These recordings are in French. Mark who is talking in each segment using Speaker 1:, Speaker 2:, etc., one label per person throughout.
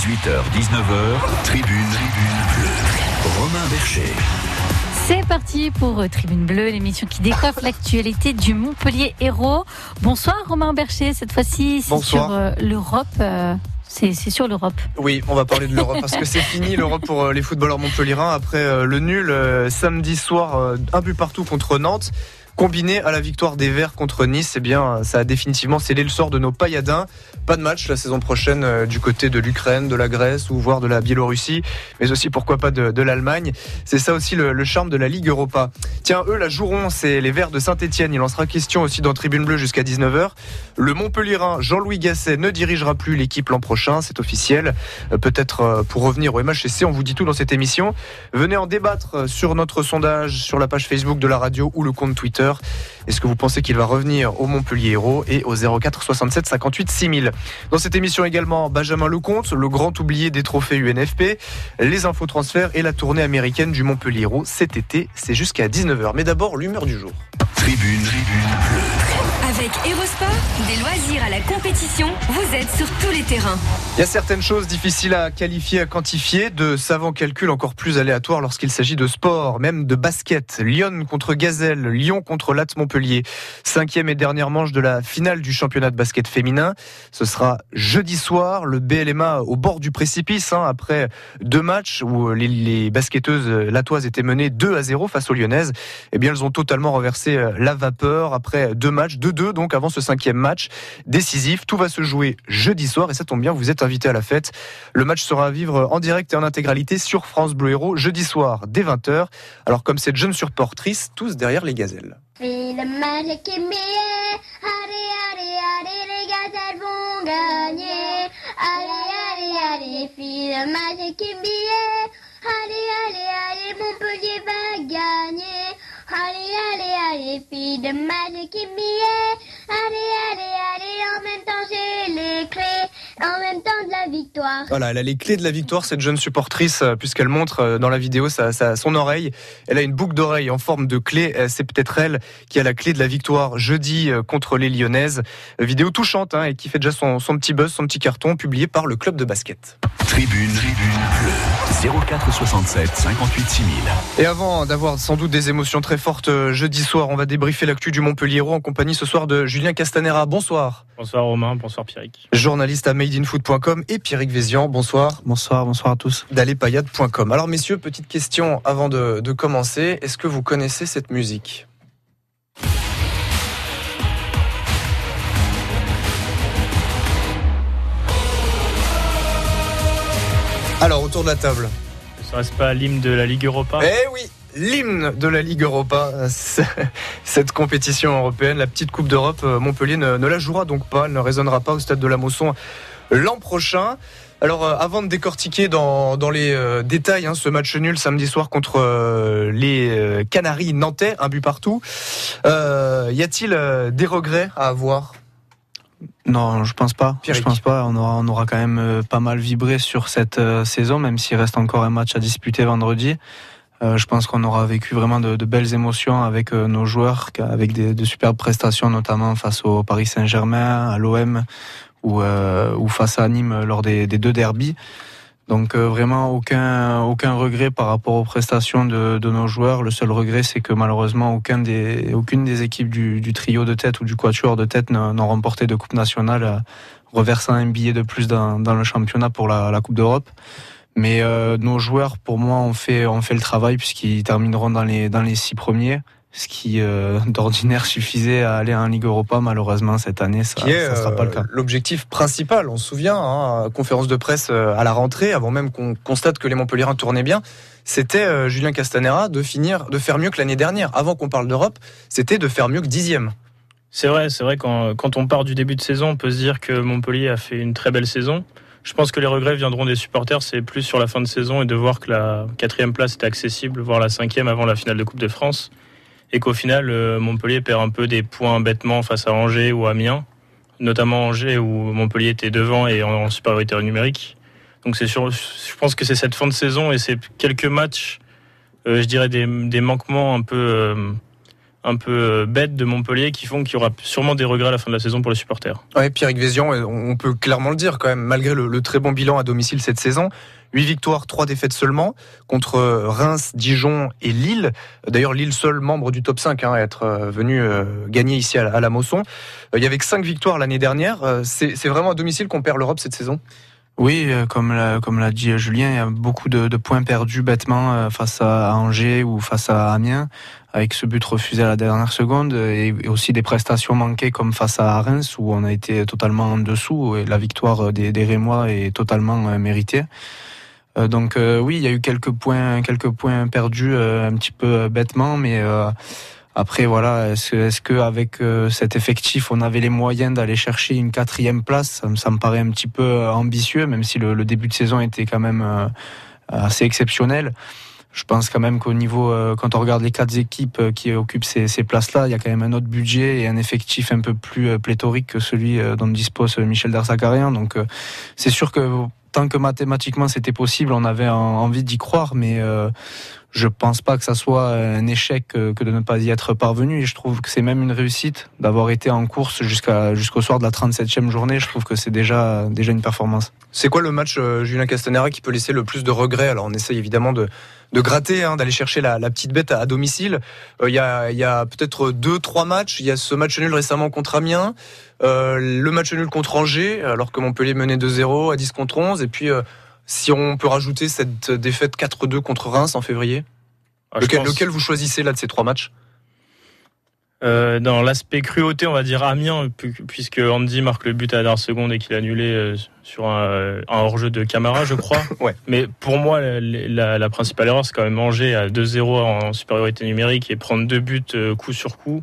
Speaker 1: 18h, 19h, Tribune, Tribune Bleue. Romain Bercher.
Speaker 2: C'est parti pour euh, Tribune Bleue, l'émission qui décoiffe l'actualité du Montpellier Héros. Bonsoir Romain Bercher, cette fois-ci c'est sur euh, l'Europe. euh, c'est c'est sur l'Europe.
Speaker 3: Oui, on va parler de l'Europe parce que c'est fini l'Europe pour les footballeurs montpelliérains après le nul samedi soir, un but partout contre Nantes. Combiné à la victoire des Verts contre Nice, eh bien, ça a définitivement scellé le sort de nos pailladins. Pas de match la saison prochaine euh, du côté de l'Ukraine, de la Grèce ou voire de la Biélorussie, mais aussi pourquoi pas de, l'Allemagne. C'est ça aussi le, charme de la Ligue Europa. Tiens, eux la joueront, c'est les Verts de Saint-Etienne. Il en sera question aussi dans Tribune Bleue jusqu'à 19h. Le Montpellierin Jean-Louis Gasset ne dirigera plus l'équipe l'an prochain, c'est officiel. Euh, Peut-être euh, pour revenir au MHSC, on vous dit tout dans cette émission. Venez en débattre sur notre sondage, sur la page Facebook de la radio ou le compte Twitter. Est-ce que vous pensez qu'il va revenir au Montpellier Héros et au 04 67 58 6000 Dans cette émission également, Benjamin Lecomte, le grand oublié des trophées UNFP, les infos transferts et la tournée américaine du Montpellier Héros cet été. C'est jusqu'à 19h. Mais d'abord, l'humeur du jour.
Speaker 1: Tribune, Tribune.
Speaker 4: Avec des loisirs à la compétition, vous êtes sur tous les terrains.
Speaker 3: Il y a certaines choses difficiles à qualifier, à quantifier, de savants calculs encore plus aléatoires lorsqu'il s'agit de sport, même de basket. Lyon contre Gazelle, Lyon contre Latte Montpellier. Cinquième et dernière manche de la finale du championnat de basket féminin. Ce sera jeudi soir, le BLMA au bord du précipice, hein, après deux matchs où les, les basketteuses latoises étaient menées 2 à 0 face aux Lyonnaises. Eh bien, elles ont totalement renversé la vapeur après deux matchs, 2-2 donc avant ce cinquième match décisif. Tout va se jouer jeudi soir et ça tombe bien, vous êtes invité à la fête. Le match sera à vivre en direct et en intégralité sur France Bleu Héros jeudi soir dès 20h. Alors comme cette jeune supportrice, tous derrière les gazelles.
Speaker 5: Allez, allez, allez, va gagner. Allez, allez, allez, fais le match qui m'est. Allez, allez, allez, en même temps j'ai les clés. En même temps de la victoire.
Speaker 3: Voilà, elle a les clés de la victoire, cette jeune supportrice, euh, puisqu'elle montre euh, dans la vidéo sa, sa- son oreille. Elle a une boucle d'oreille en forme de clé. Euh, C'est peut-être elle qui a la clé de la victoire jeudi contre les Lyonnaises. Vidéo touchante hein, et qui fait déjà son, son petit buzz, son petit carton, publié par le club de basket.
Speaker 1: Tribune, Tribune Bleue. 04 67 58 6000.
Speaker 3: Et avant d'avoir sans doute des émotions très fortes euh, jeudi soir, on va débriefer l'actu du Montpellier en compagnie ce soir de Julien Castanera. Bonsoir.
Speaker 6: Bonsoir Romain, bonsoir Pierrick.
Speaker 3: Journaliste à madeinfoot.com et Pierrick Vézian. Bonsoir.
Speaker 7: Bonsoir, bonsoir à tous.
Speaker 3: d'allepayade.com. Alors messieurs, petite question avant de, de commencer. Est-ce que vous connaissez cette musique? Alors autour de la table.
Speaker 6: Ne serait-ce pas l'hymne de la Ligue Europa?
Speaker 3: Eh oui L'hymne de la Ligue Europa, cette compétition européenne, la petite Coupe d'Europe, euh, Montpellier ne, ne la jouera donc pas, elle ne résonnera pas au stade de la Mosson l'an prochain. Alors euh, avant de décortiquer dans, dans les euh, détails hein, ce match nul samedi soir contre euh, les Canaries nantais, un but partout, y a-t-il des regrets à avoir?
Speaker 7: Non, je pense pas.
Speaker 3: Pierrick.
Speaker 7: Je pense pas. On aura, on aura quand même euh, pas mal vibré sur cette euh, saison, même s'il reste encore un match à disputer vendredi. Euh, je pense qu'on aura vécu vraiment de, de belles émotions avec euh, nos joueurs, avec des, de superbes prestations, notamment face au Paris Saint-Germain, à l'OM ou, euh, ou face à Nîmes lors des, des deux derbies. Donc euh, vraiment aucun aucun regret par rapport aux prestations de, nos joueurs. Le seul regret, c'est que malheureusement des aucune des équipes du, trio de tête ou du quatuor de tête n'ont remporté de coupe nationale, euh, reversant un billet de plus dans, le championnat pour la, la coupe d'Europe. Mais euh, nos joueurs, pour moi, ont fait ont fait le travail puisqu'ils termineront dans les dans les six premiers. Ce qui euh, d'ordinaire suffisait à aller en Ligue Europa, malheureusement cette année ça ne sera pas le
Speaker 3: euh,
Speaker 7: cas.
Speaker 3: l'objectif principal. On se souvient, hein, conférence de presse euh, à la rentrée, avant même qu'on constate que les Montpellierins tournaient bien, c'était euh, Julien Castanera de finir, de faire mieux que l'année dernière. Avant qu'on parle d'Europe, c'était de faire mieux que dixième.
Speaker 6: C'est vrai, c'est vrai, quand, quand on part du début de saison, on peut se dire que Montpellier a fait une très belle saison. Je pense que les regrets viendront des supporters, c'est plus sur la fin de saison et de voir que la quatrième place était accessible, voire la cinquième avant la finale de Coupe de France. Et qu'au final, euh, Montpellier perd un peu des points bêtement face à Angers ou Amiens, notamment Angers où Montpellier était devant et en, en supériorité numérique. Donc c'est sûr, je pense que c'est cette fin de saison et c'est quelques matchs, euh, je dirais des, manquements un peu, euh, un peu bêtes de Montpellier qui font qu'il y aura sûrement des regrets à la fin de la saison pour les supporters.
Speaker 3: Ouais, Pierre Vézian, on peut clairement le dire quand même, malgré le très bon bilan à domicile cette saison. 8 victoires, 3 défaites seulement contre Reims, Dijon et Lille. D'ailleurs, Lille seul membre du top 5 hein, à être euh, venu euh, gagner ici à, la Mosson. Euh, il y avait que 5 victoires l'année dernière. C'est vraiment à domicile qu'on perd l'Europe cette saison?
Speaker 7: Oui, comme l'a, comme dit Julien, il y a beaucoup de, points perdus bêtement face à Angers ou face à Amiens, avec ce but refusé à la dernière seconde, et aussi des prestations manquées comme face à Reims, où on a été totalement en dessous, et la victoire des Rémois est totalement méritée. Euh, donc euh, oui, il y a eu quelques points, quelques points perdus euh, un petit peu bêtement, mais après voilà, est-ce est que avec cet effectif, on avait les moyens d'aller chercher une quatrième place? Ça, me paraît un petit peu ambitieux, même si le, début de saison était quand même assez exceptionnel. Je pense quand même qu'au niveau, quand on regarde les quatre équipes qui occupent ces, ces places-là, il y a quand même un autre budget et un effectif un peu plus pléthorique que celui dont dispose Michel Dersakarian. Donc c'est sûr que tant que mathématiquement c'était possible, on avait envie d'y croire, mais euh, je pense pas que ça soit un échec euh, que de ne pas y être parvenu. Et je trouve que c'est même une réussite d'avoir été en course jusqu'à jusqu'au soir de la 37e journée. Je trouve que c'est déjà déjà une performance.
Speaker 3: C'est quoi le match euh, Julien Castanera qui peut laisser le plus de regrets? Alors on essaye évidemment de de gratter, hein, d'aller chercher la, petite bête à, domicile. Euh, il y a, y a peut-être deux, trois matchs. Il y a ce match nul récemment contre Amiens, euh, le match nul contre Angers, alors que Montpellier menait 2-0 à 10 contre 11. Et puis, euh, si on peut rajouter cette défaite 4-2 contre Reims en février, ah, lequel, lequel vous choisissez là de ces trois matchs?
Speaker 6: Euh, dans l'aspect cruauté, on va dire Amiens, puisque Andy marque le but à la dernière seconde et qu'il a annulé euh, sur un, hors-jeu de Camara, je crois.
Speaker 3: ouais.
Speaker 6: Mais pour moi, la, principale erreur, c'est quand même manger à 2-0 en supériorité numérique et prendre deux buts euh, coup sur coup,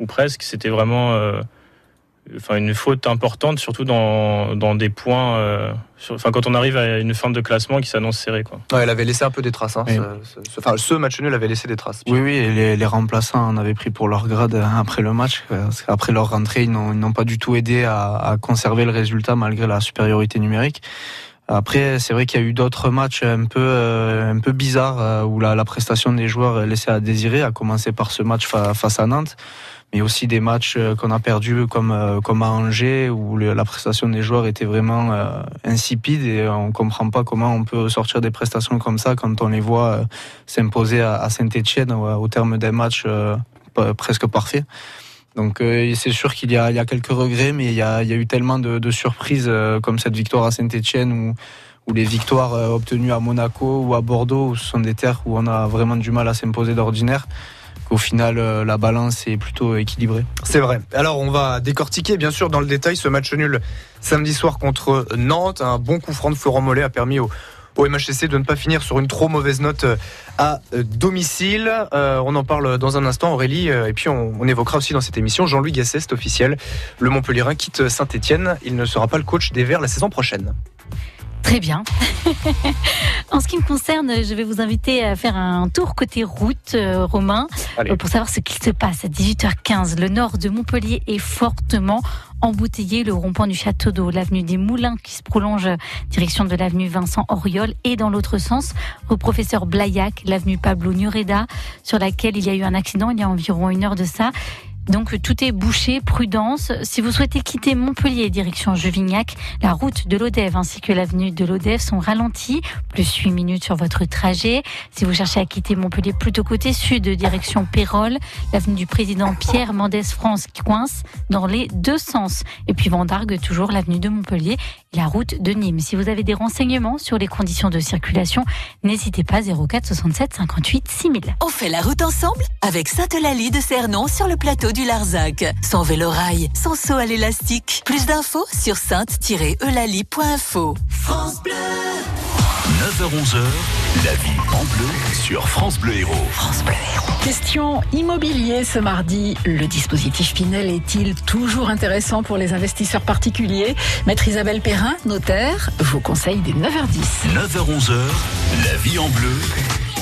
Speaker 6: ou presque. C'était vraiment enfin une faute importante, surtout dans, dans des points. Euh, enfin, quand on arrive à une fin de classement qui s'annonce serrée, quoi.
Speaker 3: Ouais, elle avait laissé un peu des traces. Hein, ce, enfin, ce match nul avait laissé des traces.
Speaker 7: Oui, oui, les, les, remplaçants en avaient pris pour leur grade après le match. Parce qu'après leur rentrée, ils n'ont pas du tout aidé à, à, conserver le résultat malgré la supériorité numérique. Après, c'est vrai qu'il y a eu d'autres matchs un peu euh, un peu bizarres euh, où la, la prestation des joueurs laissait à désirer, à commencer par ce match face à Nantes mais aussi des matchs euh, qu'on a perdus comme euh, comme à Angers où la prestation des joueurs était vraiment euh, insipide et on comprend pas comment on peut sortir des prestations comme ça quand on les voit s'imposer à Saint-Étienne au terme d'un match presque parfait. Donc c'est sûr qu'il y y a quelques regrets, mais il y a, il y a eu tellement de, de surprises comme cette victoire à Saint-Étienne ou ou les victoires obtenues à Monaco ou à Bordeaux, où ce sont des terres où on a vraiment du mal à s'imposer d'ordinaire au final, euh, la balance est plutôt équilibrée.
Speaker 3: C'est vrai. Alors, on va décortiquer, bien sûr, dans le détail, ce match nul samedi soir contre Nantes. Un bon coup franc de Florent Mollet a permis au, au MHCC de ne pas finir sur une trop mauvaise note euh, à euh, domicile. on en parle dans un instant, Aurélie. et puis, on, évoquera aussi dans cette émission Jean-Louis Gasset, officiel. Le Montpellierin quitte Saint-Etienne. Il ne sera pas le coach des Verts la saison prochaine.
Speaker 2: Très bien. en ce qui me concerne, je vais vous inviter à faire un tour côté route, euh, Romain, euh, pour savoir ce qu'il se passe à 18h15. Le nord de Montpellier est fortement embouteillé. Le rond-point du Château d'Eau, l'avenue des Moulins qui se prolonge direction de l'avenue Vincent Auriol et dans l'autre sens, au professeur Blaillac, l'avenue Pablo Nureda, sur laquelle il y a eu un accident il y a environ une heure de ça. Donc tout est bouché, prudence. Si vous souhaitez quitter Montpellier direction Juvignac, la route de l'Odève ainsi que l'avenue de l'Odève sont ralenties, plus 8 minutes sur votre trajet. Si vous cherchez à quitter Montpellier plutôt côté sud direction Pérol, l'avenue du président Pierre Mendès France qui coince dans les deux sens. Et puis Vendargue, toujours l'avenue de Montpellier et la route de Nîmes. Si vous avez des renseignements sur les conditions de circulation, n'hésitez pas 04 67 58 6000.
Speaker 8: On fait la route ensemble avec Sainte-Eulalie de Cernon sur le plateau du Larzac. Sans vélo-rail, sans saut à l'élastique. Plus d'infos sur sainte-eulalie.info.
Speaker 1: France Bleu 9h-11h, la vie en bleu sur France Bleu Héros.
Speaker 8: France Bleu Héros.
Speaker 9: Question immobilier ce mardi. Le dispositif Pinel est-il toujours intéressant pour les investisseurs particuliers? Maître Isabelle Perrin, notaire, vous conseille des 9h10.
Speaker 1: 9h-11h, la vie en bleu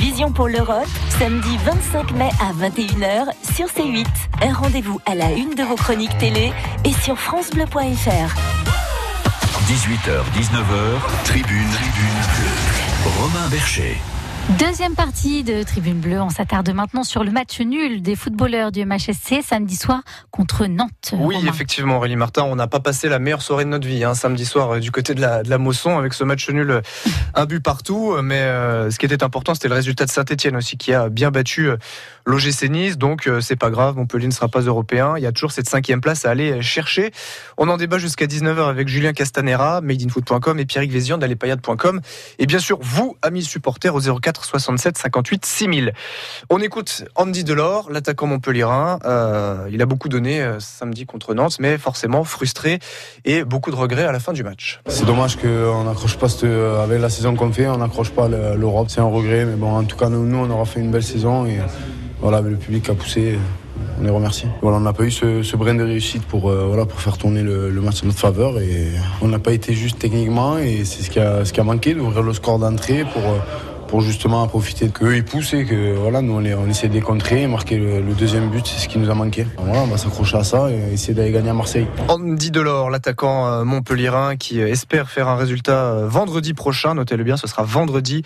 Speaker 8: vision pour l'Europe, samedi 25 mai à 21h sur C8. Un rendez-vous à la une de vos chroniques télé et sur francebleu.fr.
Speaker 1: 18h, 19h, tribune, tribune. Romain Bercher.
Speaker 2: Deuxième partie de Tribune Bleue. On s'attarde maintenant sur le match nul des footballeurs du MHSC samedi soir contre Nantes.
Speaker 3: Oui, effectivement, Aurélie Martin, on n'a pas passé la meilleure soirée de notre vie hein, samedi soir euh, du côté de la, de la Mosson avec ce match nul, euh, un but partout. Mais euh, ce qui était important, c'était le résultat de Saint-Etienne aussi qui a bien battu l'OGC Nice. Donc c'est pas grave, Montpellier ne sera pas européen. Il y a toujours cette cinquième place à aller chercher. On en débat jusqu'à 19h avec Julien Castanera, madeinfoot.com et Pierrick Vézian d'Allepayade.com. Et bien sûr, vous, amis supporters, au 04 67 58 6000. On écoute Andy Delors, l'attaquant montpellierin. Euh, il a beaucoup donné euh, samedi contre Nantes, mais forcément frustré et beaucoup de regrets à la fin du match.
Speaker 10: C'est dommage qu'on n'accroche pas euh, avec la saison qu'on fait, on n'accroche pas l'Europe. C'est un regret, mais bon, en tout cas nous, on aura fait une belle saison voilà, le public a poussé on les remercie. Voilà, on n'a pas eu ce, brin de réussite pour, voilà, pour faire tourner le, match à notre faveur et on n'a pas été juste techniquement et c'est ce qui a, ce qui a manqué d'ouvrir le score d'entrée pour, pour justement profiter qu'eux ils poussent et que voilà, nous on, on essaie de les contrer et marquer le, deuxième but, c'est ce qui nous a manqué. Voilà, on va s'accrocher à ça et essayer d'aller gagner à Marseille.
Speaker 3: Andy Delors, l'attaquant euh, montpellierin qui espère faire un résultat euh, vendredi prochain, notez-le bien, ce sera vendredi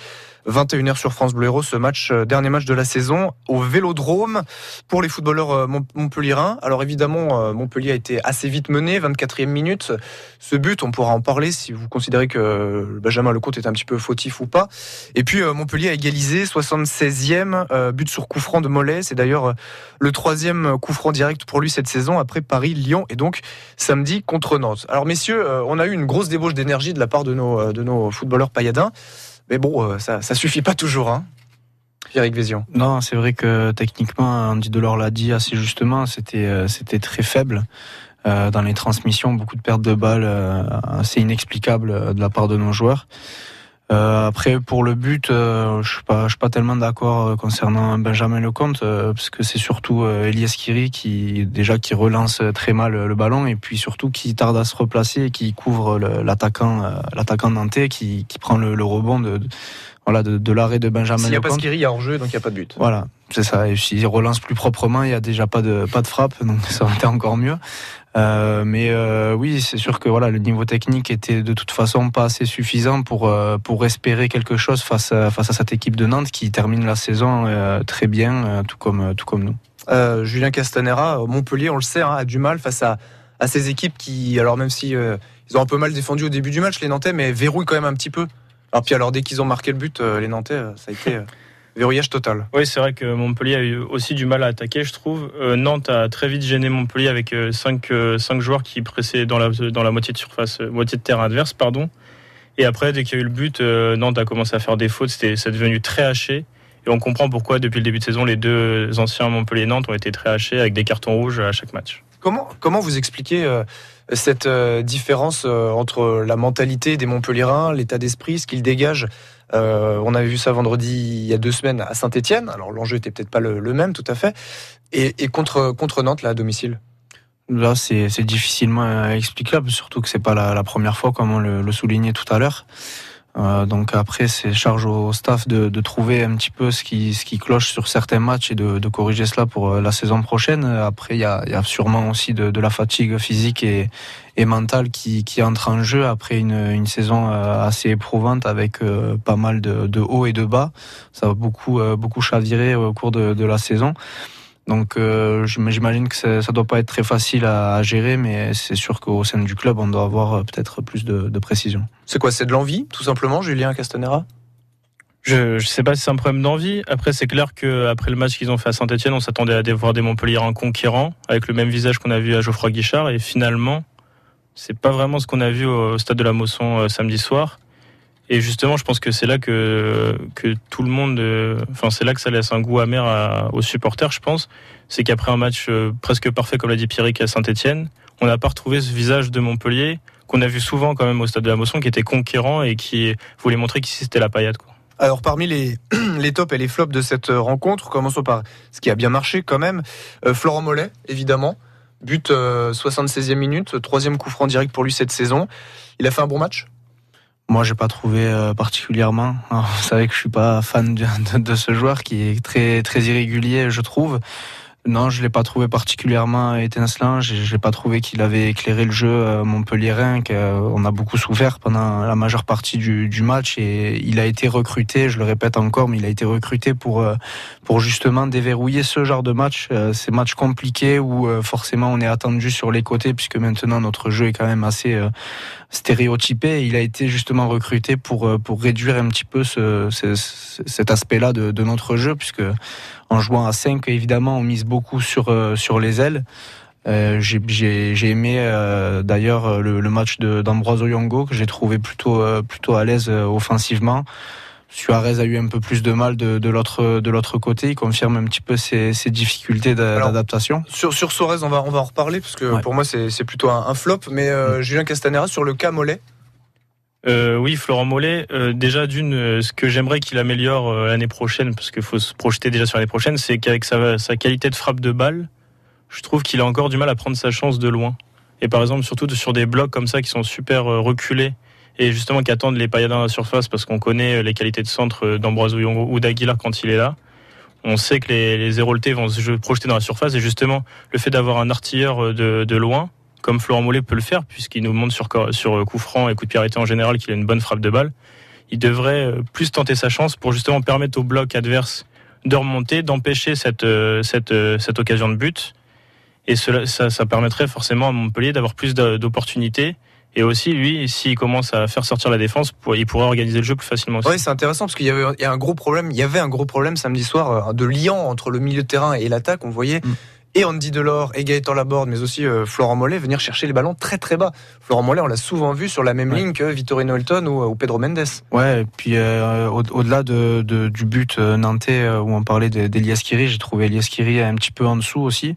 Speaker 3: 21h sur France Bleu Héros, ce match, euh, dernier match de la saison au Vélodrome pour les footballeurs euh, montpelliérains. Alors évidemment, euh, Montpellier a été assez vite mené, 24e minute. Ce but, on pourra en parler si vous considérez que Benjamin Lecomte est un petit peu fautif ou pas. Et puis Montpellier a égalisé, 76e but sur coup franc de Mollet. C'est d'ailleurs le troisième coup franc direct pour lui cette saison après Paris, Lyon et donc samedi contre Nantes. Alors messieurs, on a eu une grosse débauche d'énergie de la part de nos, de nos footballeurs pailladins. Mais bon, euh, ça, ça suffit pas toujours. Hein. Pierrick Vézion.
Speaker 7: Non, c'est vrai que techniquement, Andy Delors l'a dit assez justement, c'était euh, très faible. Euh, dans les transmissions, beaucoup de pertes de balles assez inexplicables de la part de nos joueurs. Euh, après, pour le but, euh, je suis pas, je suis pas tellement d'accord euh, concernant Benjamin Lecomte, parce que c'est surtout Elias Kiri qui déjà qui relance très mal le ballon et puis surtout qui tarde à se replacer et qui couvre l'attaquant, l'attaquant nantais qui, qui prend le, rebond de, voilà de, l'arrêt de Benjamin. S'il
Speaker 3: n'y a pas Skiri, il y a hors-jeu, donc il n'y a pas de but.
Speaker 7: Voilà, c'est ça. Et s'il relance plus proprement, il y a déjà pas de pas de frappe, donc ça aurait été encore mieux. Euh, mais euh, oui, c'est sûr que voilà, le niveau technique était de toute façon pas assez suffisant pour euh, pour espérer quelque chose face à, face à cette équipe de Nantes qui termine la saison très bien, tout comme tout comme nous.
Speaker 3: Julien Castanera, Montpellier, on le sait, hein, a du mal face à à ces équipes qui, alors même si ils ont un peu mal défendu au début du match, les Nantais, mais verrouillent quand même un petit peu. Alors puis alors dès qu'ils ont marqué le but, les Nantais, ça a été verrouillage total.
Speaker 6: Oui, c'est vrai que Montpellier a eu aussi du mal à attaquer, je trouve. Euh, Nantes a très vite gêné Montpellier avec 5 euh, cinq, euh, joueurs qui pressaient dans la, dans la moitié de surface, moitié de terrain adverse, pardon. Et après, dès qu'il y a eu le but, Nantes a commencé à faire des fautes. C'était, c'est devenu très haché. Et on comprend pourquoi, depuis le début de saison, les deux anciens Montpellier et Nantes ont été très hachés avec des cartons rouges à chaque match.
Speaker 3: Comment, comment vous expliquez cette différence entre la mentalité des Montpellierins, l'état d'esprit, ce qu'ils dégagent euh, on avait vu ça vendredi il y a deux semaines à Saint-Etienne. Alors l'enjeu était peut-être pas le, même tout à fait. Et, contre, contre Nantes, là, à domicile
Speaker 7: Là, c'est difficilement explicable, surtout que c'est pas la, première fois, comme on le soulignait tout à l'heure. Euh, donc après, c'est charge au staff de, trouver un petit peu ce qui, ce qui cloche sur certains matchs et de, corriger cela pour euh, la saison prochaine. Après, il y a, y a, sûrement aussi de, de, la fatigue physique et, et mentale qui, qui, entre en jeu après une, une saison euh, assez éprouvante avec pas mal de, de hauts et de bas. Ça va beaucoup, beaucoup chavirer au cours de, de la saison. Donc euh, j'imagine que ça ne doit pas être très facile à, gérer, mais c'est sûr qu'au sein du club, on doit avoir euh, peut-être plus de, précision.
Speaker 3: C'est quoi C'est de l'envie, tout simplement, Julien Castanera?
Speaker 6: Je ne sais pas si c'est un problème d'envie. Après, c'est clair qu'après le match qu'ils ont fait à Saint-Etienne, on s'attendait à voir des Montpellier en conquérant, avec le même visage qu'on a vu à Geoffroy Guichard. Et finalement, c'est pas vraiment ce qu'on a vu au stade de la Mosson euh, samedi soir. Et justement, je pense que c'est là que, tout le monde, enfin, c'est là que ça laisse un goût amer aux supporters, je pense. C'est qu'après un match presque parfait, comme l'a dit Pierrick à Saint-Etienne, on n'a pas retrouvé ce visage de Montpellier qu'on a vu souvent quand même au stade de la Mosson, qui était conquérant et qui voulait montrer qu'ici c'était la paillade. Quoi.
Speaker 3: Alors parmi les, les tops et les flops de cette rencontre, commençons par ce qui a bien marché quand même. Euh, Florent Mollet, évidemment. But 76e euh, minute, troisième coup franc direct pour lui cette saison. Il a fait un bon match?
Speaker 7: Moi, j'ai pas trouvé euh, particulièrement. vous savez que je suis pas fan de, de, ce joueur qui est très très irrégulier, je trouve. Non, je l'ai pas trouvé particulièrement étincelant. J'ai pas trouvé qu'il avait éclairé le jeu euh, montpelliérain. On a beaucoup souffert pendant la majeure partie du, du, match et il a été recruté. Je le répète encore, mais il a été recruté pour euh, pour justement déverrouiller ce genre de match, euh, ces matchs compliqués où forcément on est attendu sur les côtés puisque maintenant notre jeu est quand même assez stéréotypé. Il a été justement recruté pour pour réduire un petit peu ce, ce, cet aspect-là de, notre jeu puisque en jouant à 5, évidemment, on mise beaucoup sur, euh, sur les ailes. Euh, j'ai aimé euh, d'ailleurs le, match d'Ambroise Yongo que j'ai trouvé plutôt, plutôt à l'aise offensivement. Suarez a eu un peu plus de mal de, de l'autre côté. Il confirme un petit peu ses, difficultés d'adaptation.
Speaker 3: Sur, sur Suarez, on va, on va en reparler parce que pour moi c'est plutôt un, flop. Mais mm. Julien Castanera sur le cas Mollet,
Speaker 6: euh, oui, Florent Mollet. Euh, déjà, d'une, euh, ce que j'aimerais qu'il améliore l'année prochaine, parce qu'il faut se projeter déjà sur l'année prochaine, c'est qu'avec sa, qualité de frappe de balle, je trouve qu'il a encore du mal à prendre sa chance de loin. Et par exemple, surtout sur des blocs comme ça qui sont super reculés et justement qui attendent les pailladins à la surface parce qu'on connaît les qualités de centre d'Ambroise ou d'Aguilar quand il est là. On sait que les, les vont se projeter dans la surface et justement le fait d'avoir un artilleur de loin, comme Florent Mollet peut le faire, puisqu'il nous montre sur, sur coup franc et coup de pied en général qu'il a une bonne frappe de balle. Il devrait euh, plus tenter sa chance pour justement permettre au bloc adverse de remonter, d'empêcher cette, euh, cette, euh, cette occasion de but. Et cela, ça, ça permettrait forcément à Montpellier d'avoir plus d'opportunités. Et aussi, lui, s'il commence à faire sortir la défense, il pourrait organiser le jeu plus facilement.
Speaker 3: Oui, c'est intéressant parce qu'il y avait un gros problème. Il y avait un gros problème samedi soir de lien entre le milieu de terrain et l'attaque. On voyait mm et Andy Delors et Gaëtan Laborde, mais aussi euh, Florent Mollet venir chercher les ballons très très bas. Florent Mollet, on l'a souvent vu sur la même ligne que Vittorino Elton ou, ou, Pedro Mendes.
Speaker 7: Ouais, et puis euh, au-delà de, de, du but euh, nantais où on parlait d'Elias Kiri, j'ai trouvé Elias Kiri un petit peu en dessous aussi.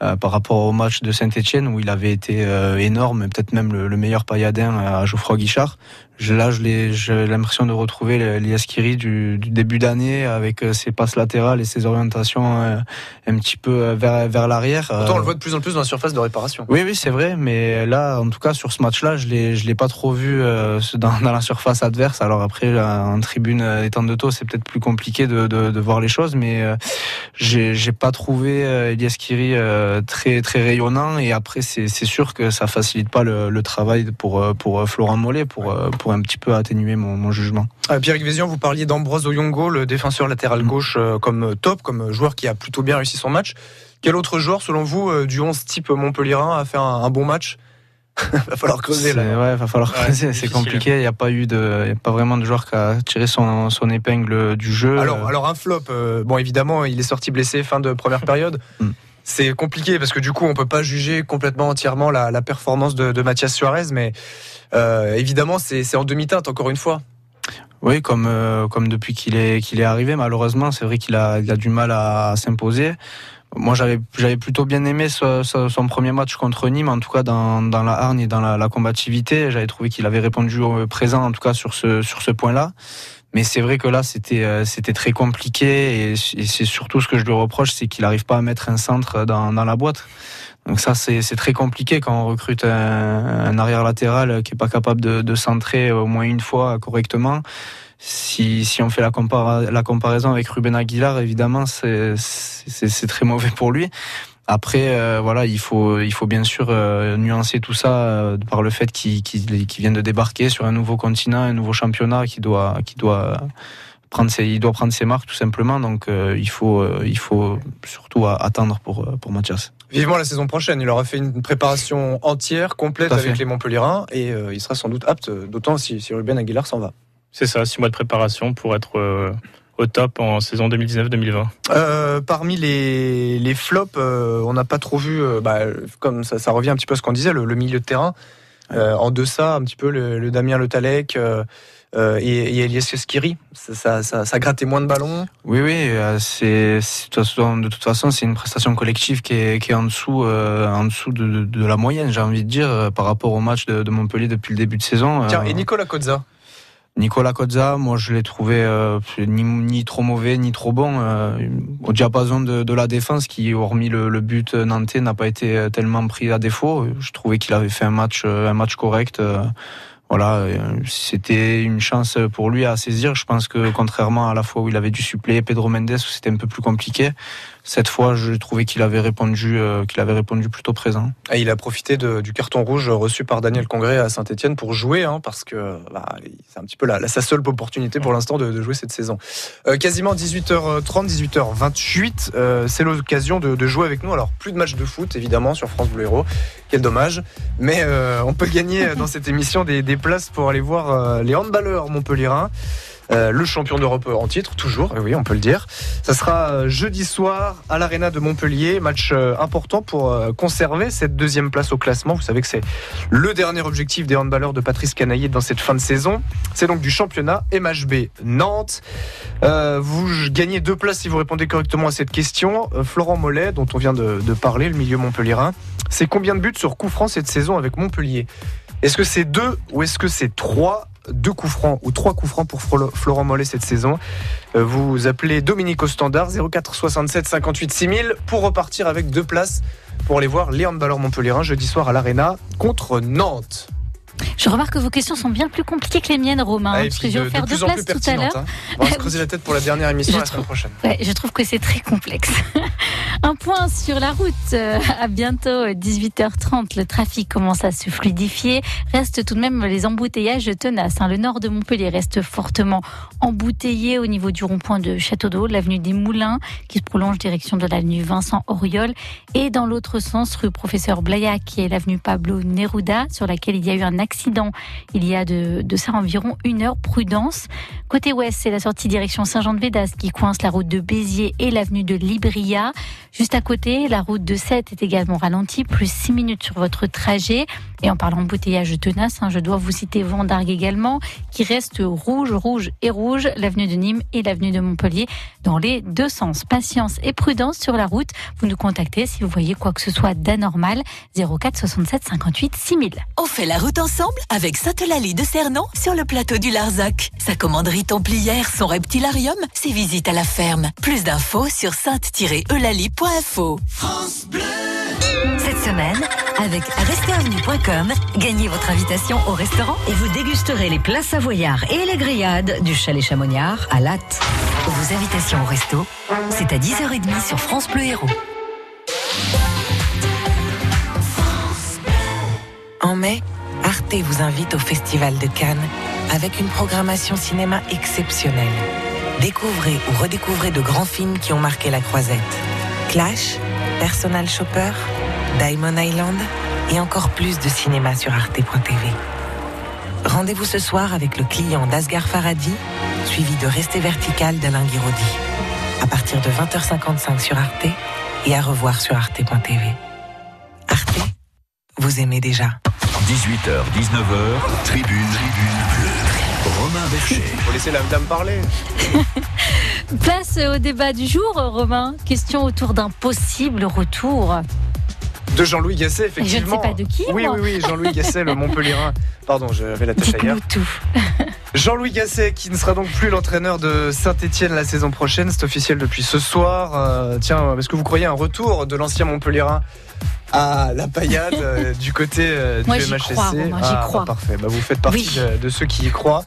Speaker 7: Euh, par rapport au match de Saint-Etienne où il avait été énorme, peut-être même le, meilleur pailladin à Geoffroy Guichard là, j'ai l'impression de retrouver l'Iaskiri du, du début d'année avec euh, ses passes latérales et ses orientations euh, un petit peu euh, vers, vers l'arrière.
Speaker 3: Pourtant, on le voit de plus en plus dans la surface de réparation.
Speaker 7: Oui, oui, c'est vrai, mais là, en tout cas, sur ce match-là, je l'ai, je l'ai pas trop vu dans, dans, la surface adverse. Alors après, en tribune étant de taux, c'est peut-être plus compliqué de, de, de, voir les choses, mais j'ai, j'ai pas trouvé Eliaskiri très, très rayonnant. Et après, c'est, c'est sûr que ça facilite pas le, le travail pour, pour Florent Mollet, pour, pour un petit peu atténuer mon, jugement.
Speaker 3: Euh, Pierre Vézian, vous parliez d'Ambroise Oyongo, le défenseur latéral mm. gauche, euh, comme top, comme joueur qui a plutôt bien réussi son match. Quel autre joueur, selon vous, euh, du 11 type Montpellierin, a fait un, bon match va falloir creuser là.
Speaker 7: Ouais, va falloir creuser. C'est compliqué. Il n'y a pas eu de, y a pas vraiment de joueur qui a tiré son, son épingle du jeu.
Speaker 3: Alors, alors un flop. bon, évidemment, il est sorti blessé fin de première période. C'est compliqué parce que du coup, on peut pas juger complètement entièrement la, performance de, de Mathias Suarez, mais euh, évidemment, c'est en demi-teinte, encore une fois.
Speaker 7: Oui, comme, euh, comme depuis qu'il est, qu'il est arrivé, malheureusement, c'est vrai qu'il a, a du mal à, s'imposer. Moi, j'avais, j'avais plutôt bien aimé son, premier match contre Nîmes, en tout cas dans, dans la hargne et dans la, la combativité. J'avais trouvé qu'il avait répondu au présent, en tout cas sur ce, sur ce point-là. Mais c'est vrai que là, c'était euh, c'était très compliqué et, c'est surtout ce que je lui reproche, c'est qu'il n'arrive pas à mettre un centre dans, dans la boîte. Donc ça, c'est très compliqué quand on recrute un, arrière latéral qui est pas capable de, de, centrer au moins une fois correctement. Si, si on fait la, la comparaison avec Ruben Aguilar, évidemment, c'est très mauvais pour lui. Après, euh, voilà, il faut, il faut bien sûr euh, nuancer tout ça euh, par le fait qu'il vient de débarquer sur un nouveau continent, un nouveau championnat qui doit, qui doit prendre ses, il doit prendre ses marques tout simplement. Donc, il faut, il faut surtout attendre pour, pour Mathias.
Speaker 3: Vivement la saison prochaine. Il aura fait une préparation entière, complète avec les Montpellierins et euh, il sera sans doute apte, d'autant si, si Ruben Aguilar s'en va.
Speaker 6: C'est ça, six mois de préparation pour être euh, au top en saison 2019-2020.
Speaker 3: Euh, parmi les, les flops, on n'a pas trop vu, bah, comme ça, ça, revient un petit peu à ce qu'on disait, le, milieu de terrain. en deçà, un petit peu le, Damien Le Talec, euh, et, et Elias Skiri. Ça, ça, ça, ça, grattait moins de ballons.
Speaker 7: Oui, oui. Euh, c'est de toute façon, c'est une prestation collective qui est, qui est en dessous, euh, en dessous de, de, la moyenne, j'ai envie de dire, par rapport au match de, de, Montpellier depuis le début de saison.
Speaker 3: Tiens, et Nicolas Kozza
Speaker 7: Nicolas Kozza, moi je l'ai trouvé euh, ni, ni, trop mauvais ni trop bon. Euh, au diapason de, de, la défense, qui hormis le, le but nantais n'a pas été tellement pris à défaut. Je trouvais qu'il avait fait un match, un match correct voilà, euh, c'était une chance pour lui à saisir. Je pense que contrairement à la fois où il avait dû suppléer Pedro Mendes, où c'était un peu plus compliqué, cette fois, je trouvais qu'il avait répondu, euh, qu'il plutôt présent.
Speaker 3: Et il a profité du carton rouge reçu par Daniel Congré à Saint-Etienne pour jouer, hein, parce que bah, c'est un petit peu sa seule opportunité pour l'instant de, jouer cette saison. Euh, quasiment 18h30, 18h28, euh, c'est l'occasion de, jouer avec nous. Alors plus de matchs de foot évidemment sur France Bleu Héros, quel dommage, mais on peut gagner dans cette émission des, places pour aller voir les handballeurs montpellierins. Euh, le champion d'Europe en titre, toujours, oui, on peut le dire. Ça sera euh, jeudi soir à l'Arena de Montpellier, match euh, important pour conserver cette deuxième place au classement. Vous savez que c'est le dernier objectif des handballeurs de Patrice Canaillé dans cette fin de saison. C'est donc du championnat MHB Nantes. vous gagnez deux places si vous répondez correctement à cette question. Florent Mollet, dont on vient de, parler, le milieu montpellierin, c'est combien de buts sur coup franc cette saison avec Montpellier? Est-ce que c'est deux ou est-ce que c'est trois? Deux coups francs ou trois coups francs pour Florent Mollet cette saison. Euh, vous appelez Dominique au standard 04 67 58 6000 pour repartir avec deux places pour aller voir les handballeurs montpellierins jeudi soir à l'Arena contre Nantes.
Speaker 2: Je remarque que vos questions sont bien plus compliquées que les miennes, Romain.
Speaker 3: Ah, parce que je vais faire deux places tout à l'heure. Hein. On va se creuser la tête pour la dernière émission la semaine prochaine.
Speaker 2: je trouve que c'est très complexe. Un point sur la route. Euh, à bientôt 18h30. Le trafic commence à se fluidifier. Reste tout de même les embouteillages tenaces. Hein. Le nord de Montpellier reste fortement embouteillé au niveau du rond-point de Château d'Eau, l'avenue des Moulins, qui se prolonge direction de l'avenue Vincent Auriol. Et dans l'autre sens, rue Professeur Blaya, qui est l'avenue Pablo Neruda, sur laquelle il y a eu un accident il y a de, ça environ une heure. Prudence. Côté ouest, c'est la sortie direction Saint-Jean-de-Védas qui coince la route de Béziers et l'avenue de Libria. Juste à côté, la route de Sète est également ralentie, plus 6 minutes sur votre trajet. Et en parlant embouteillage tenace, hein, je dois vous citer Vendargue également, qui reste rouge, rouge et rouge, l'avenue de Nîmes et l'avenue de Montpellier, dans les deux sens. Patience et prudence sur la route. Vous nous contactez si vous voyez quoi que ce soit d'anormal. 04 67 58 6000.
Speaker 8: On fait la route ensemble avec Sainte-Lalie de Cernon sur le plateau du Larzac. Sa commanderie templière, son reptilarium, ses visites à la ferme. Plus d'infos sur sainte-eulalie.info.
Speaker 4: France Bleu Cette semaine, avec restaurantvenue.com, gagnez votre invitation au restaurant et vous dégusterez les plats savoyards et les grillades du chalet Chamonniard à Latte. Vos invitations au resto, c'est à 10h30 sur France Bleu Héros.
Speaker 11: En mai, Arte vous invite au Festival de Cannes avec une programmation cinéma exceptionnelle. Découvrez ou redécouvrez de grands films qui ont marqué la croisette. Clash, Personal Shopper, Diamond Island et encore plus de cinéma sur arte.tv. Rendez-vous ce soir avec le client d'Asgar Faradi, suivi de Rester Vertical d'Alain Guiraudy. À partir de 20h55 sur Arte et à revoir sur arte.tv. Arte, vous aimez déjà.
Speaker 1: 18h, 19h, tribune, tribune bleue. Romain Bercher.
Speaker 3: Faut laisser la dame parler.
Speaker 2: Place au débat du jour, Romain. Question autour d'un possible retour.
Speaker 3: De Jean-Louis Gasset, effectivement.
Speaker 2: Je ne sais pas de qui.
Speaker 3: Oui, oui, oui, Jean-Louis Gasset, le Montpellierin. Pardon, j'avais la tâche ailleurs.
Speaker 2: tout.
Speaker 3: Jean-Louis Gasset, qui ne sera donc plus l'entraîneur de Saint-Etienne la saison prochaine, c'est officiel depuis ce soir. Euh, tiens, est-ce que vous croyez un retour de l'ancien Montpellierin à la paillade euh, du côté euh, du MHSC.
Speaker 2: Crois, j'y
Speaker 3: ah,
Speaker 2: crois.
Speaker 3: Bah, parfait. Bah, vous faites partie de, de, ceux qui y croient.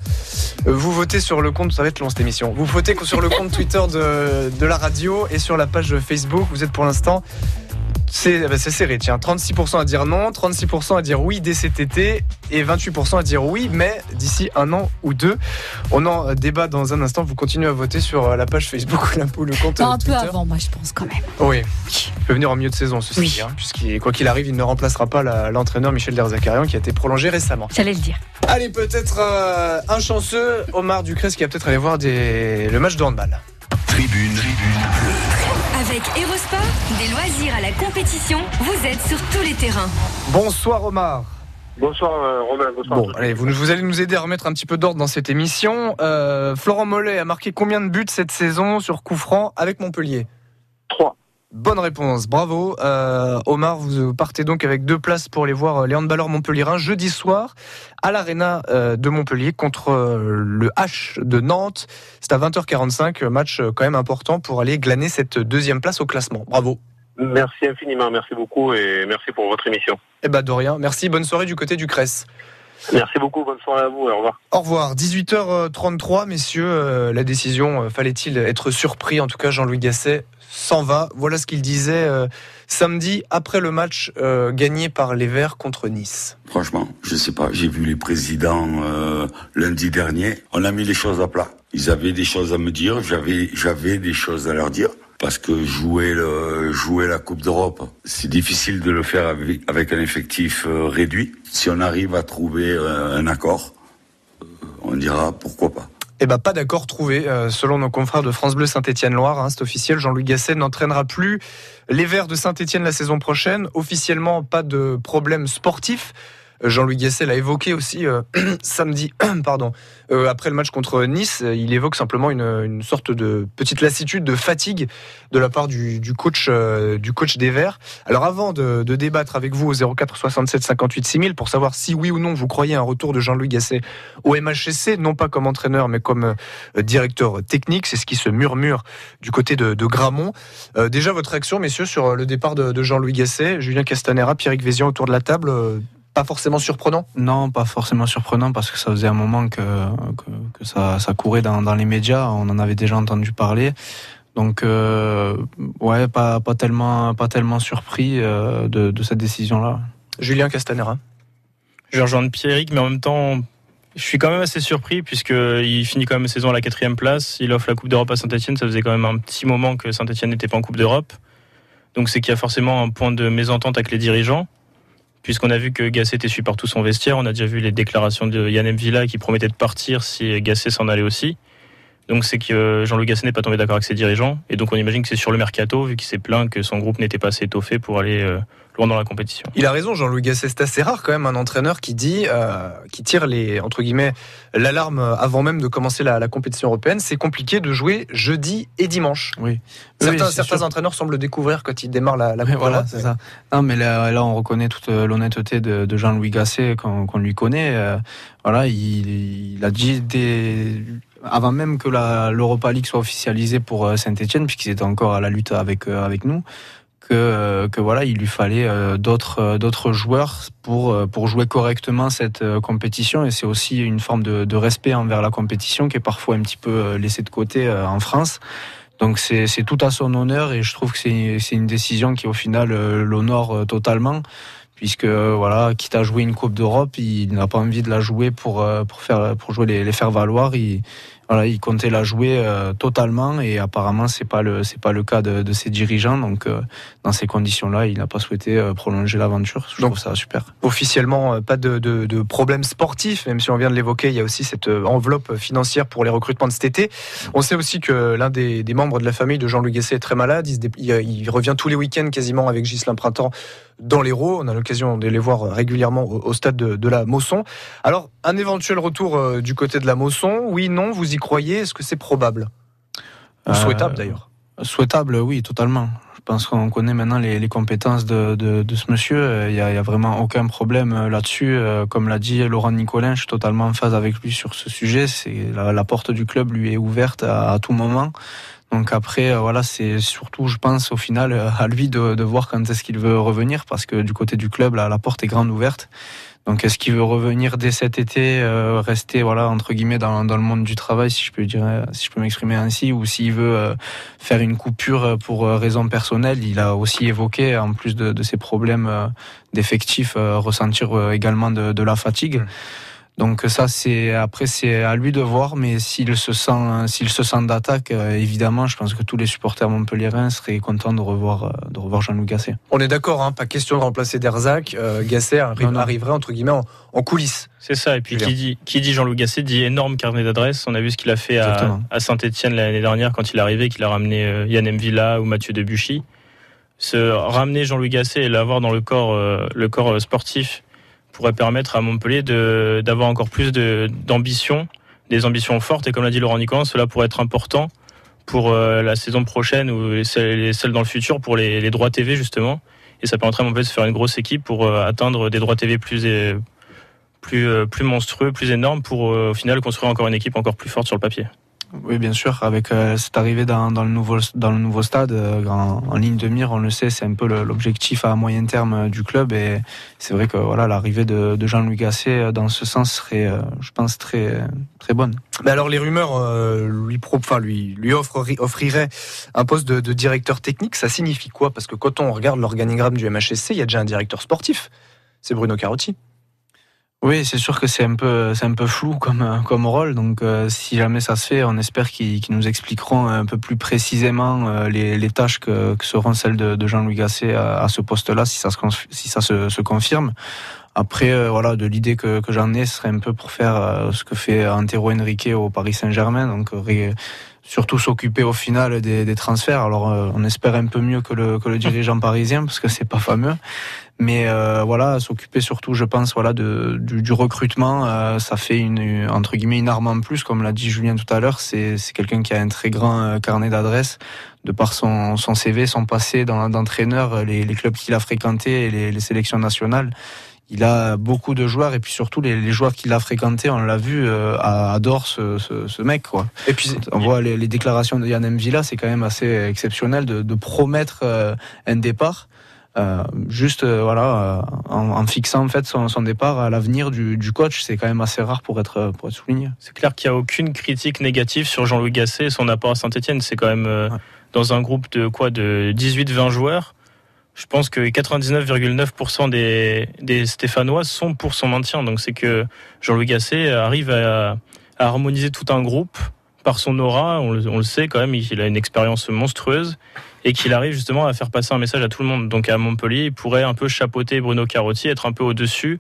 Speaker 3: Euh, vous votez sur le compte, ça va être long cette émission. Vous votez sur le compte Twitter de, de la radio et sur la page Facebook. Vous êtes pour l'instant c'est bah, serré, tiens. 36% à dire non, 36% à dire oui dès cet été et 28% à dire oui, mais d'ici un an ou deux. On en débat dans un instant. Vous continuez à voter sur euh, la page Facebook ou le compte
Speaker 2: non,
Speaker 3: Un
Speaker 2: peu avant, moi, je pense quand même.
Speaker 3: Oui. Il peut venir en milieu de saison, ceci
Speaker 2: oui.
Speaker 3: hein, puisqu'il, quoi qu'il arrive, il ne remplacera pas l'entraîneur Michel Derzakarian qui a été prolongé récemment.
Speaker 2: J'allais le dire.
Speaker 3: Allez, peut-être euh, un chanceux, Omar Ducrest, qui va peut-être aller voir des... le match de handball.
Speaker 1: Tribune, tribune bleue.
Speaker 4: Avec Erosport, des loisirs à la compétition, vous êtes sur tous les terrains.
Speaker 3: Bonsoir Omar.
Speaker 12: Bonsoir euh, Romain, bonsoir.
Speaker 3: Bon, allez, vous, vous, allez nous aider à remettre un petit peu d'ordre dans cette émission. Euh, Florent Mollet a marqué combien de buts cette saison sur coup franc avec Montpellier?
Speaker 12: 3.
Speaker 3: Bonne réponse, bravo. Euh, Omar, vous partez donc avec deux places pour aller voir les handballeurs montpelliérains jeudi soir à l'Arena de Montpellier contre le H de Nantes. C'est à 20h45, match quand même important pour aller glaner cette deuxième place au classement. Bravo.
Speaker 12: Merci infiniment, merci beaucoup et merci pour votre émission.
Speaker 3: Eh ben de rien, merci, bonne soirée du côté du Cress.
Speaker 12: Merci beaucoup, bonne soirée à vous et au revoir.
Speaker 3: Au revoir, 18h33 messieurs, euh, la décision, euh, fallait-il être surpris En tout cas, Jean-Louis Gasset s'en va. Voilà ce qu'il disait euh, samedi après le match gagné par les Verts contre Nice.
Speaker 13: Franchement, je sais pas, j'ai vu les présidents lundi dernier, on a mis les choses à plat. Ils avaient des choses à me dire, j'avais j'avais des choses à leur dire parce que jouer jouer la Coupe d'Europe, c'est difficile de le faire avec, un effectif euh, réduit. Si on arrive à trouver euh, un accord, euh, on dira pourquoi pas.
Speaker 3: Eh ben, pas d'accord trouvé. selon nos confrères de France Bleu Saint-Étienne-Loire, hein, c'est officiel, Jean-Louis Gasset n'entraînera plus les Verts de Saint-Étienne la saison prochaine. Officiellement, pas de problème sportif. Jean-Louis Gasset l'a évoqué aussi euh, samedi, pardon, euh, après le match contre Nice. Il évoque simplement une, sorte de petite lassitude, de fatigue de la part du, coach, euh, du coach des Verts. Alors avant de, débattre avec vous au 04 67 58 6000 pour savoir si oui ou non vous croyez un retour de Jean-Louis Gasset au MHSC, non pas comme entraîneur mais comme directeur technique, c'est ce qui se murmure du côté de, Gramont. déjà votre réaction, messieurs, sur le départ de, Jean-Louis Gasset, Julien Castanera, Pierrick Vézian autour de la table pas forcément surprenant?
Speaker 7: Non, pas forcément surprenant parce que ça faisait un moment que, que, ça, ça, courait dans, dans, les médias, on en avait déjà entendu parler. Donc euh, ouais, pas, pas, tellement, pas tellement surpris euh, de, de, cette décision-là.
Speaker 3: Julien Castanera.
Speaker 6: Je vais rejoindre Pierrick, mais en même temps, je suis quand même assez surpris puisqu'il finit quand même la saison à la quatrième place. Il offre la Coupe d'Europe à Saint-Etienne. Ça faisait quand même un petit moment que Saint-Etienne n'était pas en Coupe d'Europe. Donc c'est qu'il y a forcément un point de mésentente avec les dirigeants puisqu'on a vu que Gasset était suivi par tout son vestiaire. On a déjà vu les déclarations de Yann Villa qui promettait de partir si Gasset s'en allait aussi. Donc c'est que Jean-Louis Gasset n'est pas tombé d'accord avec ses dirigeants. Et donc on imagine que c'est sur le mercato, vu qu'il s'est plaint que son groupe n'était pas assez étoffé pour aller euh, dans la compétition.
Speaker 3: Il a raison, Jean-Louis Gasset. C'est assez rare quand même un entraîneur qui dit, euh, qui tire les entre guillemets l'alarme avant même de commencer la, compétition européenne. C'est compliqué de jouer jeudi et dimanche.
Speaker 7: Oui.
Speaker 3: Certains, entraîneurs semblent découvrir quand ils démarrent la, la
Speaker 7: voilà, c'est ça. Non, mais là, on reconnaît toute l'honnêteté de, Jean-Louis Gasset qu'on lui connaît. Euh, voilà, il, il, a dit des avant même que l'Europa League soit officialisée pour euh, Saint-Etienne, puisqu'ils étaient encore à la lutte avec, euh, avec nous, que, euh, que voilà, il lui fallait d'autres d'autres joueurs pour pour jouer correctement cette compétition et c'est aussi une forme de, respect envers la compétition qui est parfois un petit peu laissée de côté en France. Donc c'est tout à son honneur et je trouve que c'est une décision qui au final l'honore totalement puisque voilà, quitte à jouer une Coupe d'Europe, il n'a pas envie de la jouer pour pour faire pour jouer les, faire valoir. Voilà, il comptait la jouer euh, totalement et apparemment c'est pas le c'est pas le cas de, de ses dirigeants. Donc euh, dans ces conditions-là, il n'a pas souhaité euh, prolonger l'aventure. Je trouve ça super.
Speaker 3: Officiellement, pas de, de, de problème sportif, même si on vient de l'évoquer. Il y a aussi cette enveloppe financière pour les recrutements de cet été. On sait aussi que l'un des, des, membres de la famille de Jean-Louis Guesset est très malade. Il, il, revient tous les week-ends quasiment avec Ghislain Printemps dans l'Hérault. On a l'occasion de les voir régulièrement au, stade de, de, la Mosson. Alors, un éventuel retour du côté de la Mosson, oui, non, vous y croyez? Est-ce que c'est probable? Ou souhaitable d'ailleurs?
Speaker 7: Souhaitable, oui, totalement. Je pense qu'on connaît maintenant les, compétences de, ce monsieur. Il n'y a, vraiment aucun problème euh, là-dessus. Euh, comme l'a dit Laurent Nicolin, je suis totalement en phase avec lui sur ce sujet. C'est la, porte du club lui est ouverte à, tout moment. Donc après, euh, voilà, c'est surtout, je pense, au final, à lui de, voir quand est-ce qu'il veut revenir, parce que du côté du club, la porte est grande ouverte. Donc est-ce qu'il veut revenir dès cet été, euh, rester voilà entre guillemets dans, dans, le monde du travail, si je peux dire, si je peux m'exprimer ainsi, ou s'il veut euh, faire une coupure pour euh, raison personnelle, il a aussi évoqué en plus de, de ses problèmes d'effectifs ressentir également de, de la fatigue. Mmh. Donc ça, c'est après c'est à lui de voir, mais s'il se sent s'il se sent d'attaque, euh, évidemment, je pense que tous les supporters montpelliérains seraient contents de revoir euh, de revoir Jean-Louis Gasset.
Speaker 3: On est d'accord, hein, pas question de remplacer Derzac. Euh, Gasset arriverait entre guillemets en, coulisses.
Speaker 6: C'est ça. Et puis qui dit qui dit Jean-Louis Gasset dit énorme carnet d'adresse. On a vu ce qu'il a fait à, Saint-Etienne l'année dernière quand il est arrivé, qu'il a ramené Yann Mvilla ou Mathieu Debuchy. Se ramener Jean-Louis Gasset et l'avoir dans le corps le corps sportif pourrait permettre à Montpellier d'avoir encore plus d'ambition, des ambitions fortes. Et comme l'a dit Laurent Nicolas, cela pourrait être important pour la saison prochaine ou celle, dans le futur pour les, droits TV justement et ça permettrait à Montpellier de se faire une grosse équipe pour euh, atteindre des droits TV plus plus euh, plus monstrueux, plus énormes pour euh, au final construire encore une équipe encore plus forte sur le papier.
Speaker 7: Oui, bien sûr. Avec cette arrivée dans, le nouveau dans le nouveau stade en, ligne de mire, on le sait, c'est un peu l'objectif à moyen terme du club. Et c'est vrai que voilà, l'arrivée de, Jean-Louis Gasset dans ce sens serait, je pense, très très bonne.
Speaker 3: Mais alors les rumeurs lui pro, lui lui offriraient un poste de, de, directeur technique. Ça signifie quoi? Parce que quand on regarde l'organigramme du MHSC, il y a déjà un directeur sportif. C'est Bruno Carotti.
Speaker 7: Oui, c'est sûr que c'est un peu, c'est un peu flou comme comme rôle. Donc, euh, si jamais ça se fait, on espère qu'ils nous expliqueront un peu plus précisément euh, les, les, tâches que, que, seront celles de, de Jean-Louis Gasset à, à ce poste-là, si ça se si ça se, se confirme. Après, euh, voilà, de l'idée que, que j'en ai, ce serait un peu pour faire ce que fait Antero Henrique au Paris Saint-Germain, donc surtout s'occuper au final des, des transferts. Alors, on espère un peu mieux que le, que le dirigeant parisien, parce que c'est pas fameux. Mais euh, voilà, s'occuper surtout, je pense, voilà, de, du, recrutement, euh, ça fait une entre guillemets une arme en plus, comme l'a dit Julien tout à l'heure. C'est quelqu'un qui a un très grand euh, carnet d'adresses, de par son, son CV, son passé d'entraîneur, les, les, clubs qu'il a fréquentés et les, les, sélections nationales. Il a beaucoup de joueurs et puis surtout les, les joueurs qu'il a fréquentés, on l'a vu, euh, adorent ce, ce, ce, mec. Quoi.
Speaker 3: Et puis
Speaker 7: on voit les, les déclarations de Yann Villa, c'est quand même assez exceptionnel de, de promettre un départ euh, juste euh, voilà euh, en, fixant en fait son, départ à l'avenir du, coach c'est quand même assez rare pour être pour être souligné
Speaker 6: c'est clair qu'il n'y a aucune critique négative sur Jean-Louis Gasset et son apport à Saint-Etienne c'est quand même dans un groupe de quoi de 18-20 joueurs je pense que 99,9% des, des Stéphanois sont pour son maintien donc c'est que Jean-Louis Gasset arrive à, harmoniser tout un groupe par son aura on le, sait quand même il a une expérience monstrueuse et qu'il arrive justement à faire passer un message à tout le monde. Donc à Montpellier, il pourrait un peu chapeauter Bruno Carotti, être un peu au-dessus,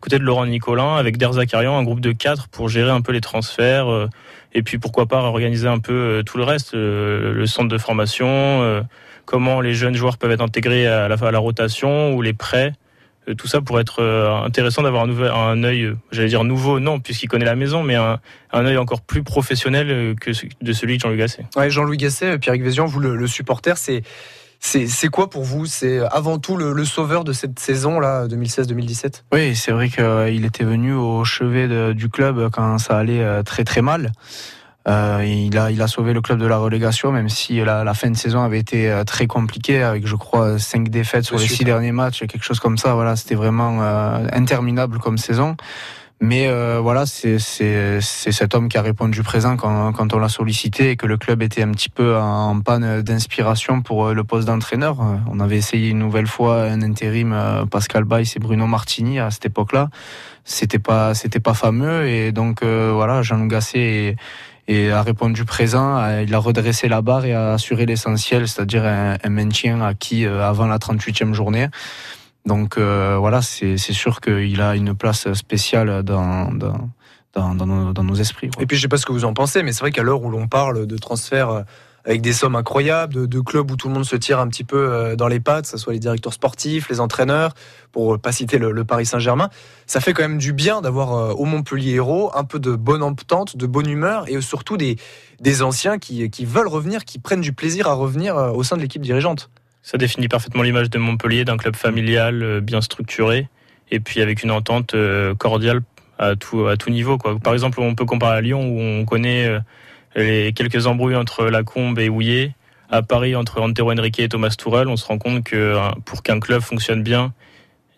Speaker 6: côté de Laurent Nicolin, avec Derzakarian, un groupe de quatre pour gérer un peu les transferts, euh, et puis pourquoi pas organiser un peu euh, tout le reste, euh, le centre de formation, comment les jeunes joueurs peuvent être intégrés à la, à la rotation ou les prêts. Euh, tout ça pourrait être euh, intéressant d'avoir un, un œil, euh, j'allais dire nouveau, non, puisqu'il connaît la maison, mais un, un œil encore plus professionnel que de celui de Jean-Louis Gasset.
Speaker 3: Ouais, Jean-Louis Gasset, Pierre Vézian, vous le, supporter, c'est c'est quoi pour vous? C'est avant tout le, sauveur de cette saison là 2016-2017
Speaker 7: Oui, c'est vrai qu'il était venu au chevet du club quand ça allait très très mal. Euh, il, a, il a sauvé le club de la relégation, même si la, la fin de saison avait été euh, très compliquée, avec je crois cinq défaites sur les six derniers matchs, quelque chose comme ça. Voilà, c'était vraiment euh, interminable comme saison. Mais euh, voilà, c'est cet homme qui a répondu présent quand, quand on l'a sollicité et que le club était un petit peu en, panne d'inspiration pour euh, le poste d'entraîneur. On avait essayé une nouvelle fois un intérim Pascal Baye et Bruno Martini à cette époque-là. C'était pas c'était pas fameux et donc voilà, Jean Gasset et a répondu présent. Il a redressé la barre et a assuré l'essentiel, c'est-à-dire un, maintien acquis euh, avant la 38e journée. Donc euh, voilà, c'est sûr qu'il a une place spéciale dans, dans, dans, nos, esprits.
Speaker 3: Et puis je sais pas ce que vous en pensez, mais c'est vrai qu'à l'heure où l'on parle de transfert euh, avec des sommes incroyables, de, clubs où tout le monde se tire un petit peu euh, dans les pattes, que ce soit les directeurs sportifs, les entraîneurs, pour pas citer le, Paris Saint-Germain. Ça fait quand même du bien d'avoir euh, au Montpellier Héros un peu de bonne entente, de bonne humeur et surtout des, anciens qui, veulent revenir, qui prennent du plaisir à revenir euh, au sein de l'équipe dirigeante.
Speaker 6: Ça définit parfaitement l'image de Montpellier, d'un club familial bien structuré et puis avec une entente cordiale à tout, niveau. Par exemple, on peut comparer à Lyon où on connaît les quelques embrouilles entre Lacombe et Houillet, à Paris entre Antero Henrique et Thomas Tourel, on se rend compte que hein, pour qu'un club fonctionne bien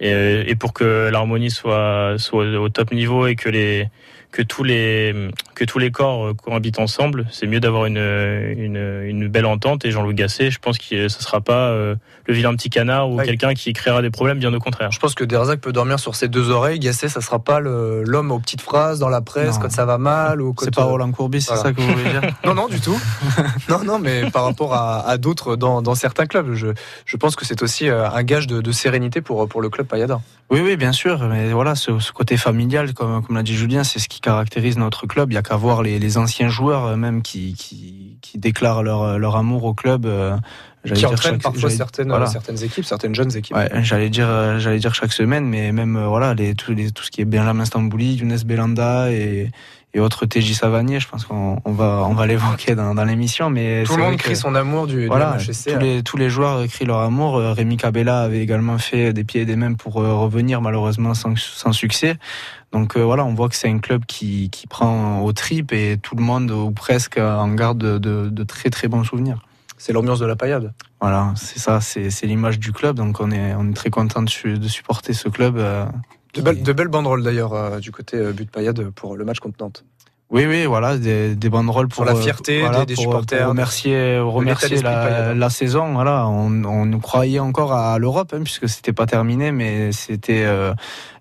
Speaker 6: et, pour que l'harmonie soit, soit au top niveau et que les que tous les que tous les corps euh, cohabitent ensemble, c'est mieux d'avoir une, une, une, belle entente. Et Jean-Louis Gasset, je pense que ce ne sera pas euh, le vilain petit canard ou quelqu'un qui créera des problèmes, bien au contraire.
Speaker 3: Je pense que Derzac peut dormir sur ses deux oreilles. Gasset, ça sera pas l'homme aux petites phrases dans la presse quand ça va mal ou
Speaker 7: C'est pas Roland Courbis, c'est ça que vous voulez dire
Speaker 3: Non, non, du tout. non, non, mais par rapport à, à d'autres dans, dans, certains clubs, je, je pense que c'est aussi euh, un gage de, de, sérénité pour, pour le club Payada.
Speaker 7: Oui, oui, bien sûr. Mais voilà, ce, ce côté familial, comme, comme l'a dit Julien, c'est ce qui caractérise notre club. Il y a qu'à voir les, anciens joueurs même qui, qui, qui déclarent leur, leur amour au club
Speaker 3: qui entraîne parfois certaines, euh, certaines équipes, certaines jeunes équipes.
Speaker 7: Ouais, j'allais dire, euh, j'allais dire chaque semaine, mais même euh, voilà, les, tout, les, tout ce qui est Benjamin Stambouli, Younes Belanda et, et autres TJ Savanier, je pense qu'on on va, on va l'évoquer dans, dans l'émission. Mais
Speaker 3: tout le monde crie son amour du, voilà,
Speaker 7: du Tous les, tous les joueurs crient leur amour. Rémi Cabella avait également fait des pieds et des mains pour revenir, malheureusement sans, sans succès. Donc voilà, on voit que c'est un club qui, qui prend au trip et tout le monde ou presque en garde de, de, de très très bons souvenirs
Speaker 3: c'est l'ambiance de la paillade.
Speaker 7: Voilà, c'est ça, c'est l'image du club. Donc on est, on est très content de, de supporter ce club. Euh,
Speaker 3: de, belles, de, belles banderoles d'ailleurs euh, du côté euh, but paillade pour le match contre Nantes.
Speaker 7: Oui, oui, voilà, des, des banderoles pour,
Speaker 3: pour la fierté des, supporters.
Speaker 7: Pour remercier, remercier la, la, saison. Voilà, on, on croyait encore à l'Europe, hein, puisque c'était pas terminé, mais c'était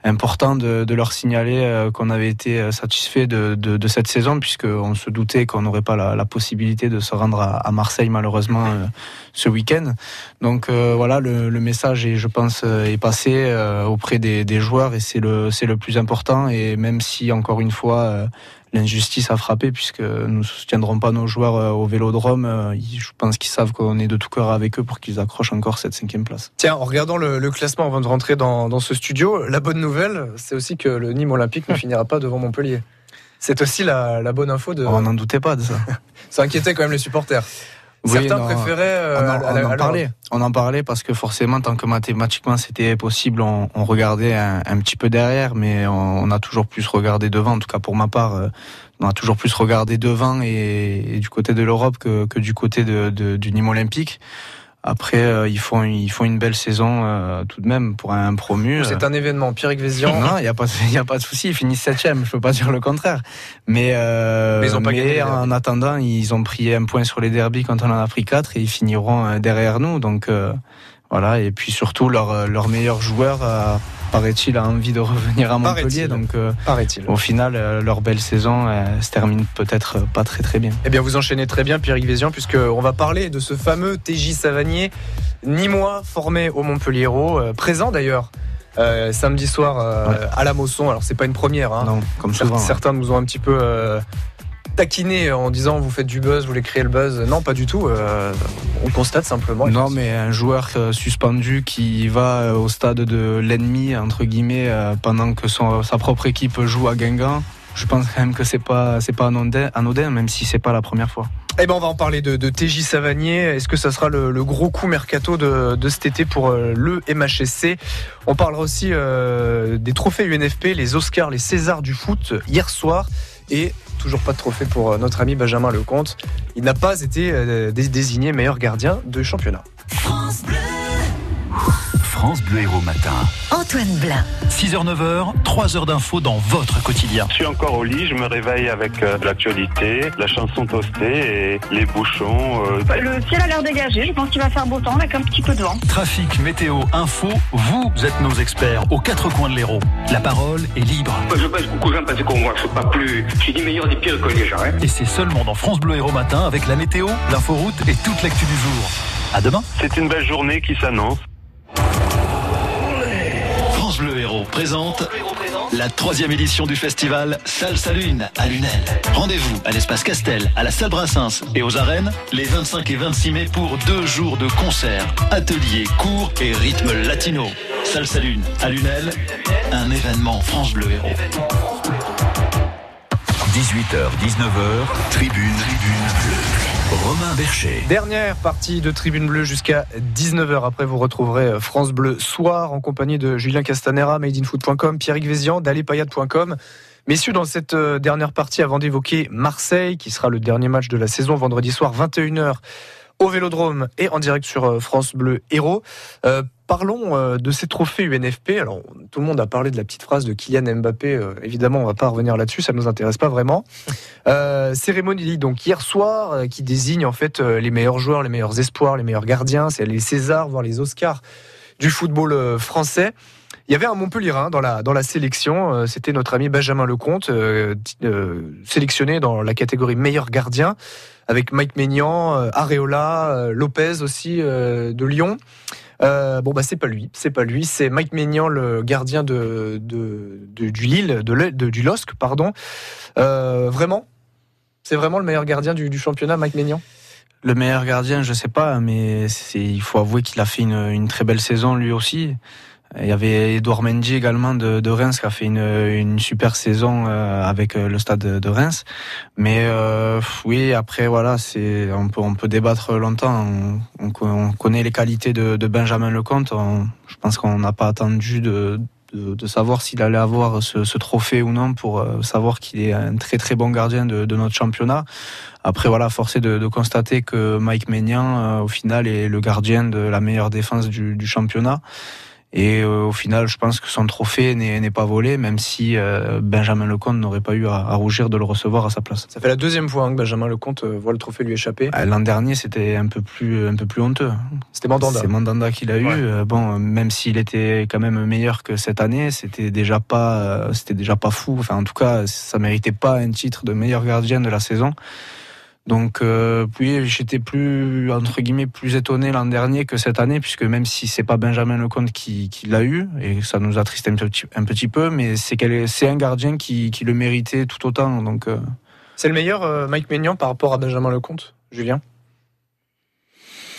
Speaker 7: important de, de, leur signaler euh, qu'on avait été euh, satisfait de, de, de, cette saison, puisqu'on se doutait qu'on n'aurait pas la, la, possibilité de se rendre à, à Marseille, malheureusement, euh, ce week-end. Donc voilà, le, le, message, est, je pense, est passé auprès des, des joueurs, et c'est le, le plus important. Et même si, encore une fois, l'injustice a frappé puisque nous ne soutiendrons pas nos joueurs euh, au Vélodrome. Euh, je pense qu'ils savent qu'on est de tout cœur avec eux pour qu'ils accrochent encore cette cinquième place.
Speaker 3: Tiens, en regardant le, classement avant de rentrer dans, dans, ce studio, la bonne nouvelle, c'est aussi que le Nîmes Olympique ne finira pas devant Montpellier. C'est aussi la, la, bonne info de.
Speaker 7: On n'en doutait pas de ça.
Speaker 3: ça inquiétait quand même les supporters. Certains préféraient
Speaker 7: euh, on, en, parlait. On en parlait parce que forcément, tant que mathématiquement c'était possible, on, on regardait un, un, petit peu derrière, mais on, a toujours plus regardé devant. En tout cas, pour ma part, euh, on a toujours plus regardé devant et, du côté de l'Europe que, que, du côté de, de, du Nîmes olympique. Après, euh, ils font ils font une belle saison euh, tout de même pour un promu.
Speaker 3: C'est un événement. Pierre Vézian.
Speaker 7: non, il y a pas y a pas de souci. Ils finissent septième. Je peux pas dire le contraire. Mais euh, mais, ils ont pas mais en attendant, ils ont pris un point sur les derbies quand on en a pris quatre et ils finiront euh, derrière nous. Donc voilà. Et puis surtout leur leur meilleur joueur paraît-il, a envie de revenir à Montpellier. Donc, euh, au final, euh, leur belle saison se termine peut-être pas très très bien.
Speaker 3: Eh bien, vous enchaînez très bien, Pierre Vézian, puisqu'on va parler de ce fameux TJ Savanier, Nîmois formé au Montpellier euh, présent d'ailleurs. samedi soir à la Mosson. Alors c'est pas une première, hein.
Speaker 7: non, comme souvent.
Speaker 3: Certains nous ont un petit peu taquiner en disant vous faites du buzz, vous voulez créer le buzz. Non, pas du tout. Euh, on constate simplement.
Speaker 7: Non, mais un joueur euh, suspendu qui va euh, au stade de l'ennemi entre guillemets pendant que son, sa propre équipe joue à Guingamp. Je pense quand même que c'est pas c'est pas anodin, anodin, même si c'est pas la première fois.
Speaker 3: Eh ben on va en parler de, de TJ Savanier. Est-ce que ça sera le, gros coup mercato de, de, cet été pour le MHSC On parlera aussi des trophées UNFP, les Oscars, les Césars du foot hier soir et toujours pas de trophée pour euh, notre ami Benjamin Lecomte. Il n'a pas été euh, désigné meilleur gardien de championnat.
Speaker 1: France Bleu Héros Matin.
Speaker 4: Antoine Blin.
Speaker 1: 6h-9h, 3 heures d'infos dans votre quotidien.
Speaker 12: Je suis encore au lit, je me réveille avec euh, l'actualité, la chanson toastée et les bouchons.
Speaker 14: Euh. Le ciel a l'air dégagé, je pense qu'il va faire beau temps avec un petit peu de vent.
Speaker 1: Trafic, météo, info, vous êtes nos experts aux quatre coins de l'Hérault. La parole est libre.
Speaker 15: je passe beaucoup de gens parce qu'on voit, je pas plus. Je suis dit meilleur des pires que les gens. Hein.
Speaker 1: Et c'est seulement dans France Bleu Héros Matin avec la météo, l'inforoute et toute l'actu du jour. À demain.
Speaker 12: C'est une belle journée qui s'annonce.
Speaker 1: Bleu Héros présente la troisième édition du festival Salsa Lune à Lunel. Rendez-vous à l'espace Castel, à la salle Brassens et aux arènes les 25 et 26 mai pour deux jours de concerts, ateliers, cours et rythme latino. Salsa Lune à Lunel, un événement France Bleu Héros. 18h, 19h, tribune, tribune. Romain Bercher.
Speaker 3: Dernière partie de Tribune Bleue jusqu'à 19h. Après, vous retrouverez France Bleu soir en compagnie de Julien Castanera, madeinfoot.com, Pierrick Vézian, dalépayade.com. Messieurs, dans cette euh, dernière partie, avant d'évoquer Marseille, qui sera le dernier match de la saison vendredi soir, 21h au Vélodrome et en direct sur euh, France Bleu Héros. Euh, parlons euh, de ces trophées UNFP. Alors, tout le monde a parlé de la petite phrase de Kylian Mbappé. évidemment, on va pas revenir là-dessus, ça ne nous intéresse pas vraiment. cérémonie donc hier soir qui désigne en fait les meilleurs joueurs, les meilleurs espoirs, les meilleurs gardiens. C'est les Césars, voire les Oscars du football français. Il y avait un Montpellierin dans la, dans la sélection, c'était notre ami Benjamin Lecomte, sélectionné dans la catégorie meilleur gardien avec Mike Maignan, euh, Areola, euh, Lopez aussi euh, de Lyon. Euh, bon bah c'est pas lui, c'est pas lui, c'est Mike Maignan, le gardien de, du Lille, de, du LOSC, pardon. Euh, vraiment, c'est vraiment le meilleur gardien du, championnat, Mike Maignan?
Speaker 7: Le meilleur gardien, je sais pas, mais il faut avouer qu'il a fait une très belle saison lui aussi. Il y avait Edouard Mendy également de, de Reims qui a fait une, une super saison euh, avec euh, le stade de, Reims. Mais euh, oui, après voilà, c'est on peut on peut débattre longtemps. On, on co- on connaît les qualités de, de Benjamin Lecomte. Je pense qu'on n'a pas attendu de, de, de savoir s'il allait avoir ce, ce trophée ou non pour euh, savoir qu'il est un très très bon gardien de, de notre championnat. Après voilà, forcé de, de constater que Mike Maignan, au final, est le gardien de la meilleure défense du, du championnat. Et euh, au final, je pense que son trophée n'est n'est pas volé, même si euh, Benjamin Lecomte n'aurait pas eu à, à rougir de le recevoir à sa place.
Speaker 3: Ça fait la deuxième fois hein, que Benjamin Lecomte euh, voit le trophée lui échapper.
Speaker 7: Euh, L'an dernier, c'était un peu plus un peu plus honteux.
Speaker 3: C'était Mandanda.
Speaker 7: C'est Mandanda qui l'a eu.
Speaker 3: Ouais.
Speaker 7: Bon, même s'il était quand même meilleur que cette année, c'était déjà pas euh, c'était déjà pas fou. Enfin, en tout cas, ça méritait pas un titre de meilleur gardien de la saison. Donc, euh, puis j'étais plus entre guillemets plus étonné l'an dernier que cette année, puisque même si c'est pas Benjamin Lecomte qui, qui l'a eu et ça nous attriste un petit, un petit peu, mais c'est qu'elle- c'est un gardien qui, qui le méritait tout autant. Donc, euh,
Speaker 3: C'est le meilleur euh, Mike Maignan par rapport à Benjamin Lecomte, Julien?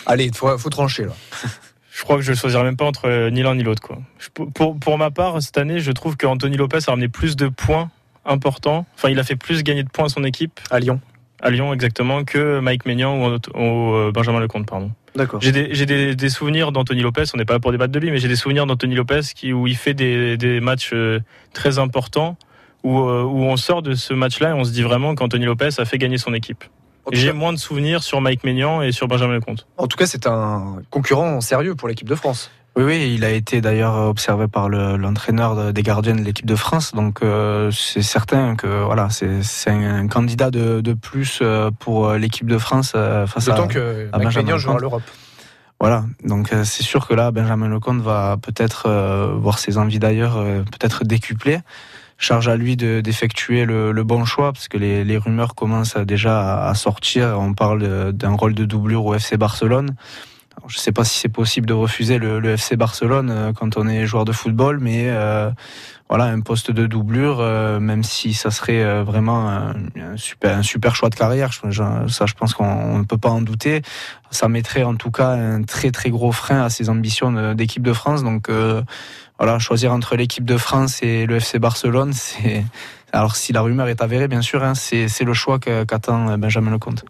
Speaker 3: Allez, il faut, faut trancher là.
Speaker 6: Je crois que je ne choisirais même pas entre euh, ni l'un ni l'autre. quoi. Je- pour- Pour, pour ma part, cette année, je trouve qu'Anthony Lopez a ramené plus de points importants. Enfin, il a fait plus gagner de points à son équipe.
Speaker 3: À Lyon.
Speaker 6: À Lyon, exactement, que Mike Maignan ou, ou, euh, Benjamin Lecomte, pardon.
Speaker 3: D'accord.
Speaker 6: J'ai des, j'ai des, des souvenirs d'Anthony Lopez, on n'est pas là pour débattre de lui, mais j'ai des souvenirs d'Anthony Lopez qui, où il fait des, des matchs euh, très importants, où, euh, où on sort de ce match-là et on se dit vraiment qu'Anthony Lopez a fait gagner son équipe. J'ai moins de souvenirs sur Mike Maignan et sur Benjamin Lecomte.
Speaker 3: En tout cas, c'est un concurrent sérieux pour l'équipe de France.
Speaker 7: Oui, oui, il a été d'ailleurs observé par le- l'entraîneur de- des gardiens de l'équipe de France, donc euh, c'est certain que voilà, c'est un, candidat de, de plus euh, pour euh, l'équipe de France euh, face à,
Speaker 3: D'autant que
Speaker 7: à Benjamin
Speaker 3: joue à l'Europe.
Speaker 7: Voilà, donc euh, c'est sûr que là, Benjamin Lecomte va peut-être euh, voir ses envies d'ailleurs euh, peut-être décuplées. Charge à lui de- d'effectuer le, le bon choix, parce que les, les rumeurs commencent déjà à, à sortir. On parle de- d'un rôle de doublure au FC Barcelone. Je ne sais pas si c'est possible de refuser le, le FC Barcelone euh, quand on est joueur de football, mais euh, voilà, un poste de doublure, euh, même si ça serait euh, vraiment un, super, un super choix de carrière, je- ça je pense qu'on on ne peut pas en douter. Ça mettrait en tout cas un très très gros frein à ses ambitions d'équipe de France. Donc euh, voilà, choisir entre l'équipe de France et le FC Barcelone, c'est alors si la rumeur est avérée, bien sûr, hein, c'est le choix qu'attend euh, Benjamin Lecomte.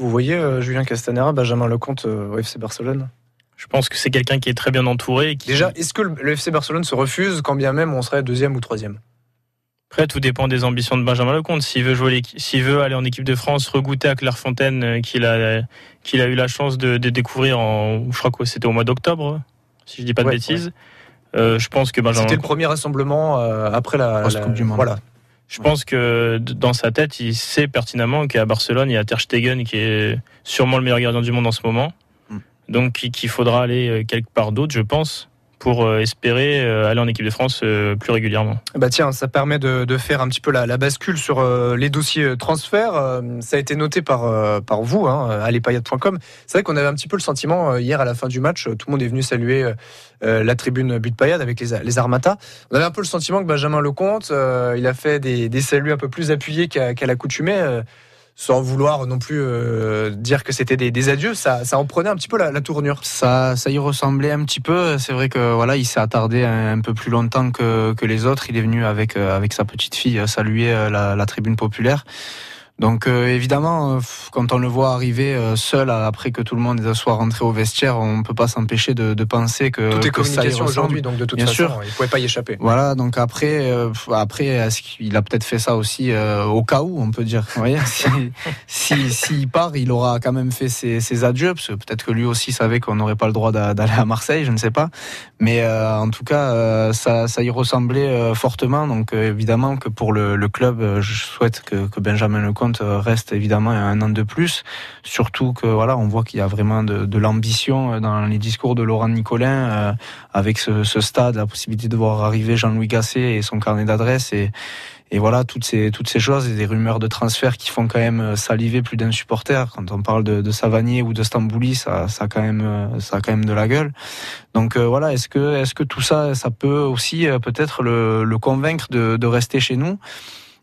Speaker 3: Vous voyez euh, Julien Castanera, Benjamin Lecomte euh, au FC Barcelone?
Speaker 6: Je pense que c'est quelqu'un qui est très bien entouré. et Qui...
Speaker 3: Déjà, est-ce que le, FC Barcelone se refuse quand bien même on serait deuxième ou troisième?
Speaker 6: Après, tout dépend des ambitions de Benjamin Lecomte. S'il veut jouer, l'équi- s'il veut aller en équipe de France, regoûter à Clairefontaine, euh, qu'il a, qu'il a eu la chance de, de découvrir en, je crois que c'était au mois d'octobre, si je dis pas de
Speaker 3: Ouais,
Speaker 6: bêtises. Euh, je pense que Benjamin
Speaker 3: C'était le premier rassemblement euh, après la, la-
Speaker 7: Coupe du Monde.
Speaker 3: Voilà.
Speaker 6: Je pense que dans sa tête, il sait pertinemment qu'à Barcelone, il y a Ter Stegen qui est sûrement le meilleur gardien du monde en ce moment.
Speaker 7: Mm.
Speaker 6: Donc qu'il qu'il faudra aller euh, quelque part d'autre, je pense, pour euh, espérer euh, aller en équipe de France euh, plus régulièrement.
Speaker 3: Bah tiens, ça permet de, faire un petit peu la, la bascule sur les dossiers transferts. Ça a été noté par, par vous, hein, à lespayades.com. C'est vrai qu'on avait un petit peu le sentiment hier à la fin du match, tout le monde est venu saluer la tribune but payade avec les, les Armata. On avait un peu le sentiment que Benjamin Lecomte, il a fait des, des saluts un peu plus appuyés qu'à l'accoutumée. Sans vouloir non plus euh, dire que c'était des, adieux, ça, ça en prenait un petit peu la, la tournure.
Speaker 7: Ça, ça y ressemblait un petit peu. C'est vrai que voilà, il s'est attardé un, peu plus longtemps que, que les autres. Il est venu avec euh, avec sa petite fille saluer euh, la, la tribune populaire. Donc euh, évidemment, euh, quand on le voit arriver euh, seul euh, après que tout le monde soit rentré au vestiaire, on peut pas s'empêcher de, de penser que
Speaker 3: Tout est
Speaker 7: que
Speaker 3: communication aujourd'hui, donc de toute
Speaker 7: Bien
Speaker 3: façon,
Speaker 7: sûr.
Speaker 3: il pouvait pas y échapper.
Speaker 7: Voilà, donc après, euh, après, qu'il a peut-être fait ça aussi euh, au cas où, on peut dire. Vous voyez, si, si, s'il part, il aura quand même fait ses, ses adieux, parce que peut-être que lui aussi savait qu'on n'aurait pas le droit d'a- d'aller à Marseille, je ne sais pas. Mais euh, en tout cas, euh, ça, ça y ressemblait euh, fortement. Donc euh, évidemment que pour le, le club, je souhaite que, que Benjamin Lecomte euh, reste évidemment un an de plus. Surtout que voilà, on voit qu'il y a vraiment de, l'ambition euh, dans les discours de Laurent Nicolin, euh, avec ce, stade, la possibilité de voir arriver Jean-Louis Gasset et son carnet d'adresses. Et, voilà toutes ces toutes ces choses et des rumeurs de transfert qui font quand même saliver plus d'un supporter. Quand on parle de, de Savanier ou de Stambouli, ça ça a quand même ça quand même de la gueule. Donc voilà, est-ce que est-ce que tout ça ça peut aussi peut-être le, convaincre de rester chez nous?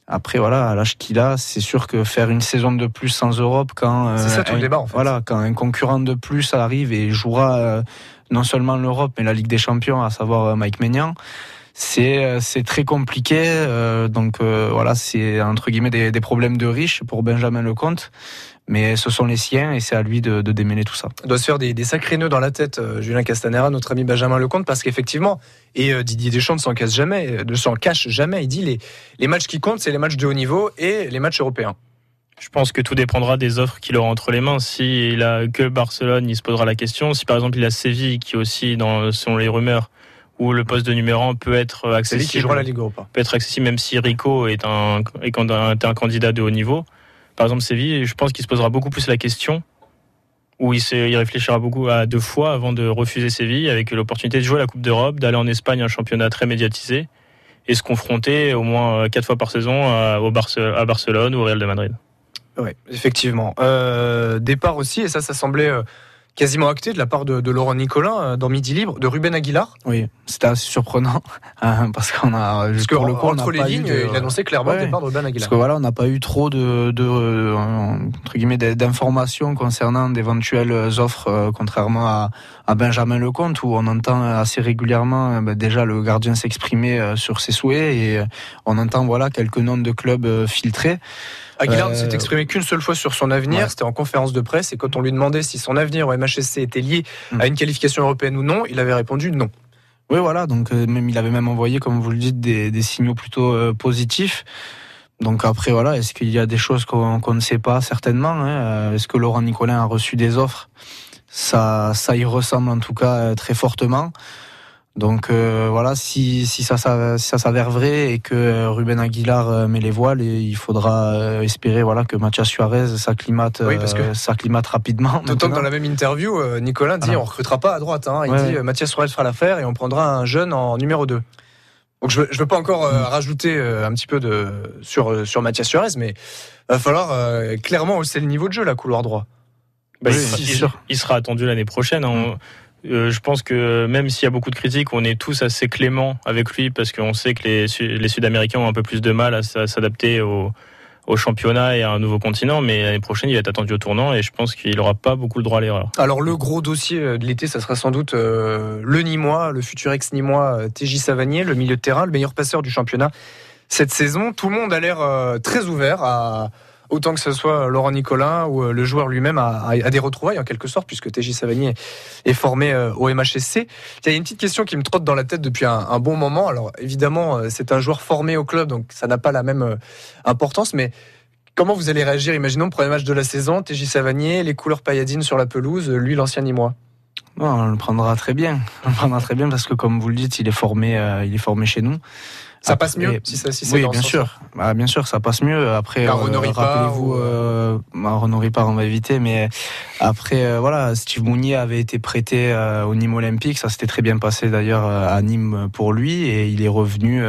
Speaker 7: Après, voilà, à l'âge qu'il a, c'est sûr que faire une saison de plus sans Europe, quand
Speaker 3: c'est ça tout le débat, en fait.
Speaker 7: voilà, quand un concurrent de plus arrive et jouera non seulement l'Europe, mais la Ligue des Champions, à savoir euh, Mike Maignan. C'est euh, c'est très compliqué, euh, donc voilà, c'est entre guillemets des, des, problèmes de riches pour Benjamin Lecomte, mais ce sont les siens et c'est à lui de, de, démêler tout ça.
Speaker 3: Il doit se faire des, des sacrés nœuds dans la tête, Julien Castanera, notre ami Benjamin Lecomte, parce qu'effectivement, et Didier Deschamps ne s'en cache jamais, ne s'en cache jamais. Il dit les les matchs qui comptent, c'est les matchs de haut niveau et les matchs européens.
Speaker 6: Je pense que tout dépendra des offres qu'il aura entre les mains. S'il a que Barcelone, il se posera la question. Si par exemple il a Séville, qui aussi, dans, selon les rumeurs, où le poste de numéro 1 peut être accessible.
Speaker 3: qui jouera la Ligue Europa.
Speaker 6: Peut être accessible même si Rico est un, est un candidat de haut niveau. Par exemple, Séville, je pense qu'il se posera beaucoup plus la question, où il, se, réfléchira beaucoup à deux fois avant de refuser Séville, avec l'opportunité de jouer la Coupe d'Europe, d'aller en Espagne, un championnat très médiatisé, et se confronter au moins quatre fois par saison à, au à Barcelone ou au Real de Madrid.
Speaker 3: Oui, effectivement. Euh, départ aussi, et ça, ça semblait euh, quasiment acté de la part de, Laurent Nicolin euh, dans Midi Libre, de Ruben Aguilar.
Speaker 7: Oui, c'était assez surprenant hein, parce qu'on a
Speaker 3: parce que le coup, entre les lignes, il annonçait clairement le départ de Ruben Aguilar.
Speaker 7: Parce que voilà, on n'a pas eu trop de, de entre guillemets d'informations concernant d'éventuelles offres, contrairement à, à, Benjamin Lecomte où on entend assez régulièrement ben, déjà le gardien s'exprimer sur ses souhaits et on entend voilà quelques noms de clubs filtrés.
Speaker 3: Aguilar ne s'est euh, exprimé qu'une seule fois sur son avenir, c'était en conférence de presse, et quand on lui demandait si son avenir au MHSC était lié à mm. une qualification européenne ou non, il avait répondu non.
Speaker 7: Oui, voilà, donc euh, même il avait même envoyé, comme vous le dites, des, signaux plutôt euh, positifs. Donc après, voilà, est-ce qu'il y a des choses qu'on ne sait pas? Certainement hein Est-ce que Laurent Nicolin a reçu des offres? Ça, ça y ressemble en tout cas très fortement. Donc euh, voilà, si, si ça, ça, ça s'avère vrai et que Ruben Aguilar euh, met les voiles, et il faudra euh, espérer voilà que Mathias Suarez s'acclimate, oui, s'acclimate rapidement.
Speaker 3: D'autant que dans la même interview, Nicolas dit on recrutera pas à droite. Hein. Il dit Mathias Suarez fera l'affaire et on prendra un jeune en numéro 2. Donc je ne veux, pas encore mm. rajouter un petit peu de sur sur Mathias Suarez, mais il va falloir clairement hausser le niveau de jeu la couloir droit.
Speaker 6: Bah, il, sera attendu l'année prochaine. Hein. Euh, je pense que même s'il y a beaucoup de critiques, on est tous assez cléments avec lui parce qu'on sait que les, Sud-Américains ont un peu plus de mal à, s'adapter au, championnat et à un nouveau continent. Mais l'année prochaine, il va être attendu au tournant et je pense qu'il n'aura pas beaucoup le droit à l'erreur.
Speaker 3: Alors le gros dossier de l'été, ça sera sans doute euh, le Nîmois, le futur ex-Nîmois euh, TJ Savanier, le milieu de terrain, le meilleur passeur du championnat cette saison. Tout le monde a l'air très ouvert à autant que ce soit Laurent Nicolin ou euh, le joueur lui-même a, des retrouvailles en quelque sorte, puisque TJ Savanier est formé euh, au MHSC. Il y a une petite question qui me trotte dans la tête depuis un, bon moment. Alors évidemment, euh, c'est un joueur formé au club, donc ça n'a pas la même importance, mais comment vous allez réagir Imaginons premier match de la saison, TJ Savanier, les couleurs pailladines sur la pelouse, lui l'ancien Nîmois?
Speaker 7: on le prendra très bien. On le prendra très bien parce que, comme vous le dites, il est formé, il est formé chez nous.
Speaker 3: Ça passe mieux si ça,
Speaker 7: Oui, bien sûr. Bah, bien sûr, ça passe mieux. Après,
Speaker 3: euh, rappelez-vous, euh,
Speaker 7: bah, Ripard, on va éviter, mais après, euh, voilà, Steve Mounier avait été prêté euh, au Nîmes Olympique. Ça s'était très bien passé d'ailleurs à Nîmes pour lui, et il est revenu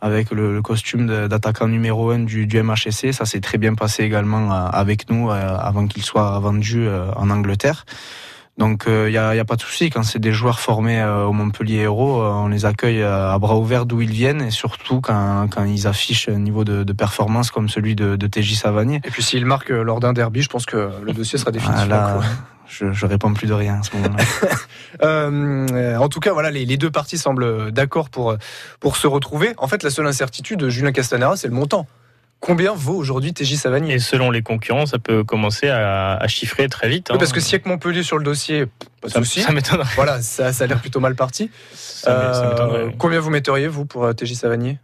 Speaker 7: avec le, costume d'attaquant numéro 1 du, du MHSC. Ça s'est très bien passé également avec nous avant qu'il soit vendu en Angleterre. Donc il euh, n'y a, y a, pas de souci quand c'est des joueurs formés euh, au Montpellier Héros, euh, on les accueille à bras ouverts d'où ils viennent et surtout quand, quand ils affichent un niveau de, de, performance comme celui de, de TJ Savanier.
Speaker 3: Et puis s'ils marquent lors d'un derby, je pense que le dossier sera définitif.
Speaker 7: Ah, je, je réponds plus de rien à ce moment-là.
Speaker 3: euh, en tout cas, voilà, les, les deux parties semblent d'accord pour pour se retrouver. En fait, la seule incertitude de Julien Castanera, c'est le montant. Combien vaut aujourd'hui TJ Savanier
Speaker 6: Et selon les concurrents, ça peut commencer à, chiffrer très vite.
Speaker 3: Hein. parce que a que Montpellier sur le dossier, pas de souci.
Speaker 6: Ça m'étonnerait.
Speaker 3: Voilà, ça, ça a l'air plutôt mal parti. Euh, combien vous metteriez, vous, pour euh, TJ Savanier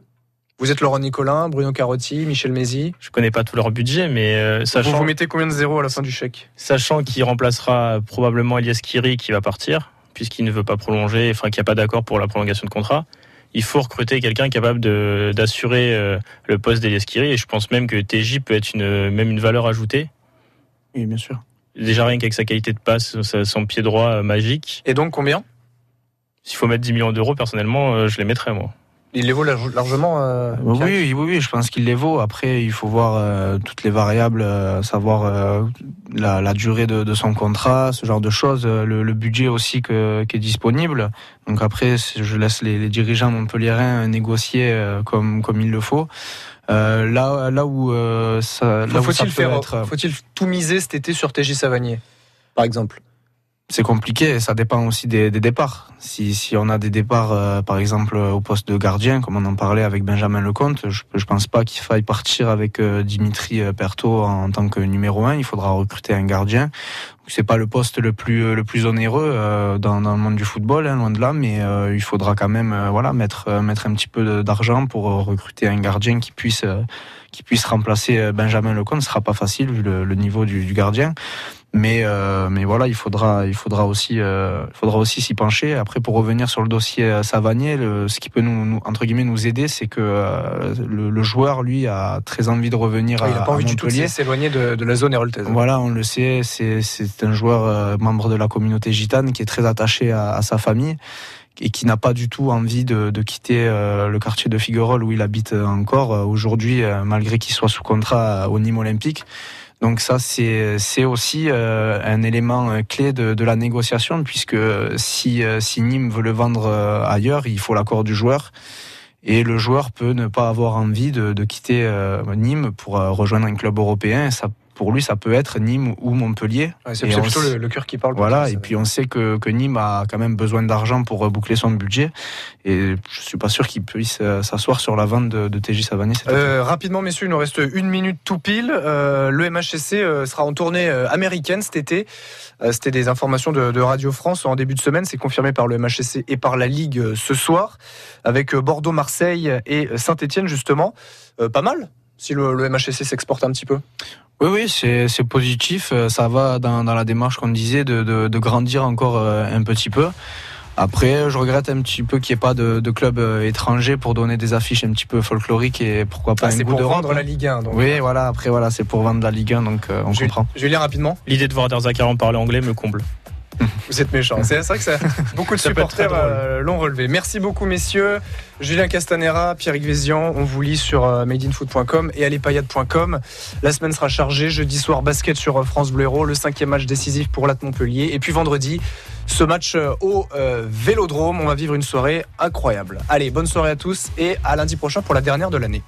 Speaker 3: vous êtes Laurent Nicolin, Bruno Carotti, Michel Mézi
Speaker 6: Je connais pas tout leur budget, mais euh, sachant...
Speaker 3: Vous, vous mettez combien de zéros à la fin du chèque?
Speaker 6: Sachant qu'il remplacera probablement Elias Kiri qui va partir, puisqu'il ne veut pas prolonger, enfin qu'il n'y a pas d'accord pour la prolongation de contrat il faut recruter quelqu'un capable d'assurer euh, le poste d'Elias Kiri. Et je pense même que TJ peut être une, même une valeur ajoutée.
Speaker 7: Oui, bien sûr.
Speaker 6: Déjà rien qu'avec sa qualité de passe, son pied droit euh, magique.
Speaker 3: Et donc combien?
Speaker 6: S'il faut mettre 10 millions d'euros, personnellement, euh, je les mettrais moi.
Speaker 3: Il les vaut largement.
Speaker 7: Euh, oui, oui, oui, je pense qu'il les vaut. Après, il faut voir euh, toutes les variables, euh, savoir la, durée de, son contrat, ce genre de choses, le, budget aussi que, qui est disponible. Donc après, je laisse les, dirigeants montpelliérains négocier comme, comme il le faut. là, là où ça,
Speaker 3: faut-il faire, faut-il tout miser cet été sur TJ Savanier, par exemple?
Speaker 7: C'est compliqué, ça dépend aussi des, départs. Si, si, on a des départs, euh, par exemple, au poste de gardien, comme on en parlait avec Benjamin Lecomte, je ne pense pas qu'il faille partir avec euh, Dimitri euh, Perto en, tant que numéro un. Il faudra recruter un gardien. C'est pas le poste le plus le plus onéreux dans, dans, le monde du football, hein, loin de là, mais il faudra quand même voilà mettre mettre un petit peu d'argent pour recruter un gardien qui puisse qui puisse remplacer Benjamin Lecomte. Ce sera pas facile vu le, niveau du, du gardien. Mais, euh, mais voilà, il faudra, il faudra aussi, euh, il faudra aussi s'y pencher. Après, pour revenir sur le dossier euh, Savanier, ce qui peut nous, entre guillemets nous aider, c'est que le, joueur, lui, a très envie de revenir à,
Speaker 3: il n'a pas envie du tout de s'éloigner de, la zone héroltaise.
Speaker 7: Voilà, on le sait, c'est, c'est un joueur membre de la communauté gitane qui est très attaché à, sa famille et qui n'a pas du tout envie de, de quitter le quartier de Figuerolles où il habite encore aujourd'hui, malgré qu'il soit sous contrat au Nîmes Olympique. Donc ça, c'est aussi euh, un élément euh, clé de, la négociation, puisque si, euh, si Nîmes veut le vendre ailleurs, il faut l'accord du joueur. Et le joueur peut ne pas avoir envie de, quitter Nîmes pour rejoindre un club européen. Pour lui, ça peut être Nîmes ou Montpellier.
Speaker 3: c'est plutôt le, cœur qui parle.
Speaker 7: Voilà, et puis on sait que, que Nîmes a quand même besoin d'argent pour boucler son budget. Et je suis pas sûr qu'il puisse euh, s'asseoir sur la vente de, de TJ Savanier.
Speaker 3: Euh, rapidement, messieurs, il nous reste une minute tout pile. Euh, le MHSC sera en tournée américaine cet été. C'était des informations de, de, Radio France en début de semaine. C'est confirmé par le MHSC et par la Ligue ce soir, avec Bordeaux, Marseille et Saint-Etienne, justement. pas mal si le, le MHSC s'exporte un petit peu
Speaker 7: oui, oui, c'est positif. Euh, ça va dans, dans la démarche qu'on disait de, de, de, grandir encore euh, un petit peu. Après, je regrette un petit peu qu'il n'y ait pas de, de club euh, étranger pour donner des affiches un petit peu folkloriques et pourquoi pas
Speaker 3: ah,
Speaker 7: un
Speaker 3: C'est pour vendre la Ligue 1.
Speaker 7: Donc. Oui, voilà. Après, voilà, c'est pour vendre la Ligue 1, donc on comprend.
Speaker 3: Lire rapidement.
Speaker 6: L'idée de voir Derzakaran parler anglais me comble.
Speaker 3: Vous êtes méchant. C'est vrai que ça, beaucoup de supporters euh, l'ont relevé. Merci beaucoup, messieurs. Julien Castanera, Pierre Vézian, on vous lit sur euh, madeinfoot.com et allepayade.com. La semaine sera chargée. Jeudi soir, basket sur euh, France Bleu Héros, le cinquième match décisif pour l'At Montpellier. Et puis vendredi, ce match au Vélodrome. On va vivre une soirée incroyable. Allez, bonne soirée à tous et à lundi prochain pour la dernière de l'année.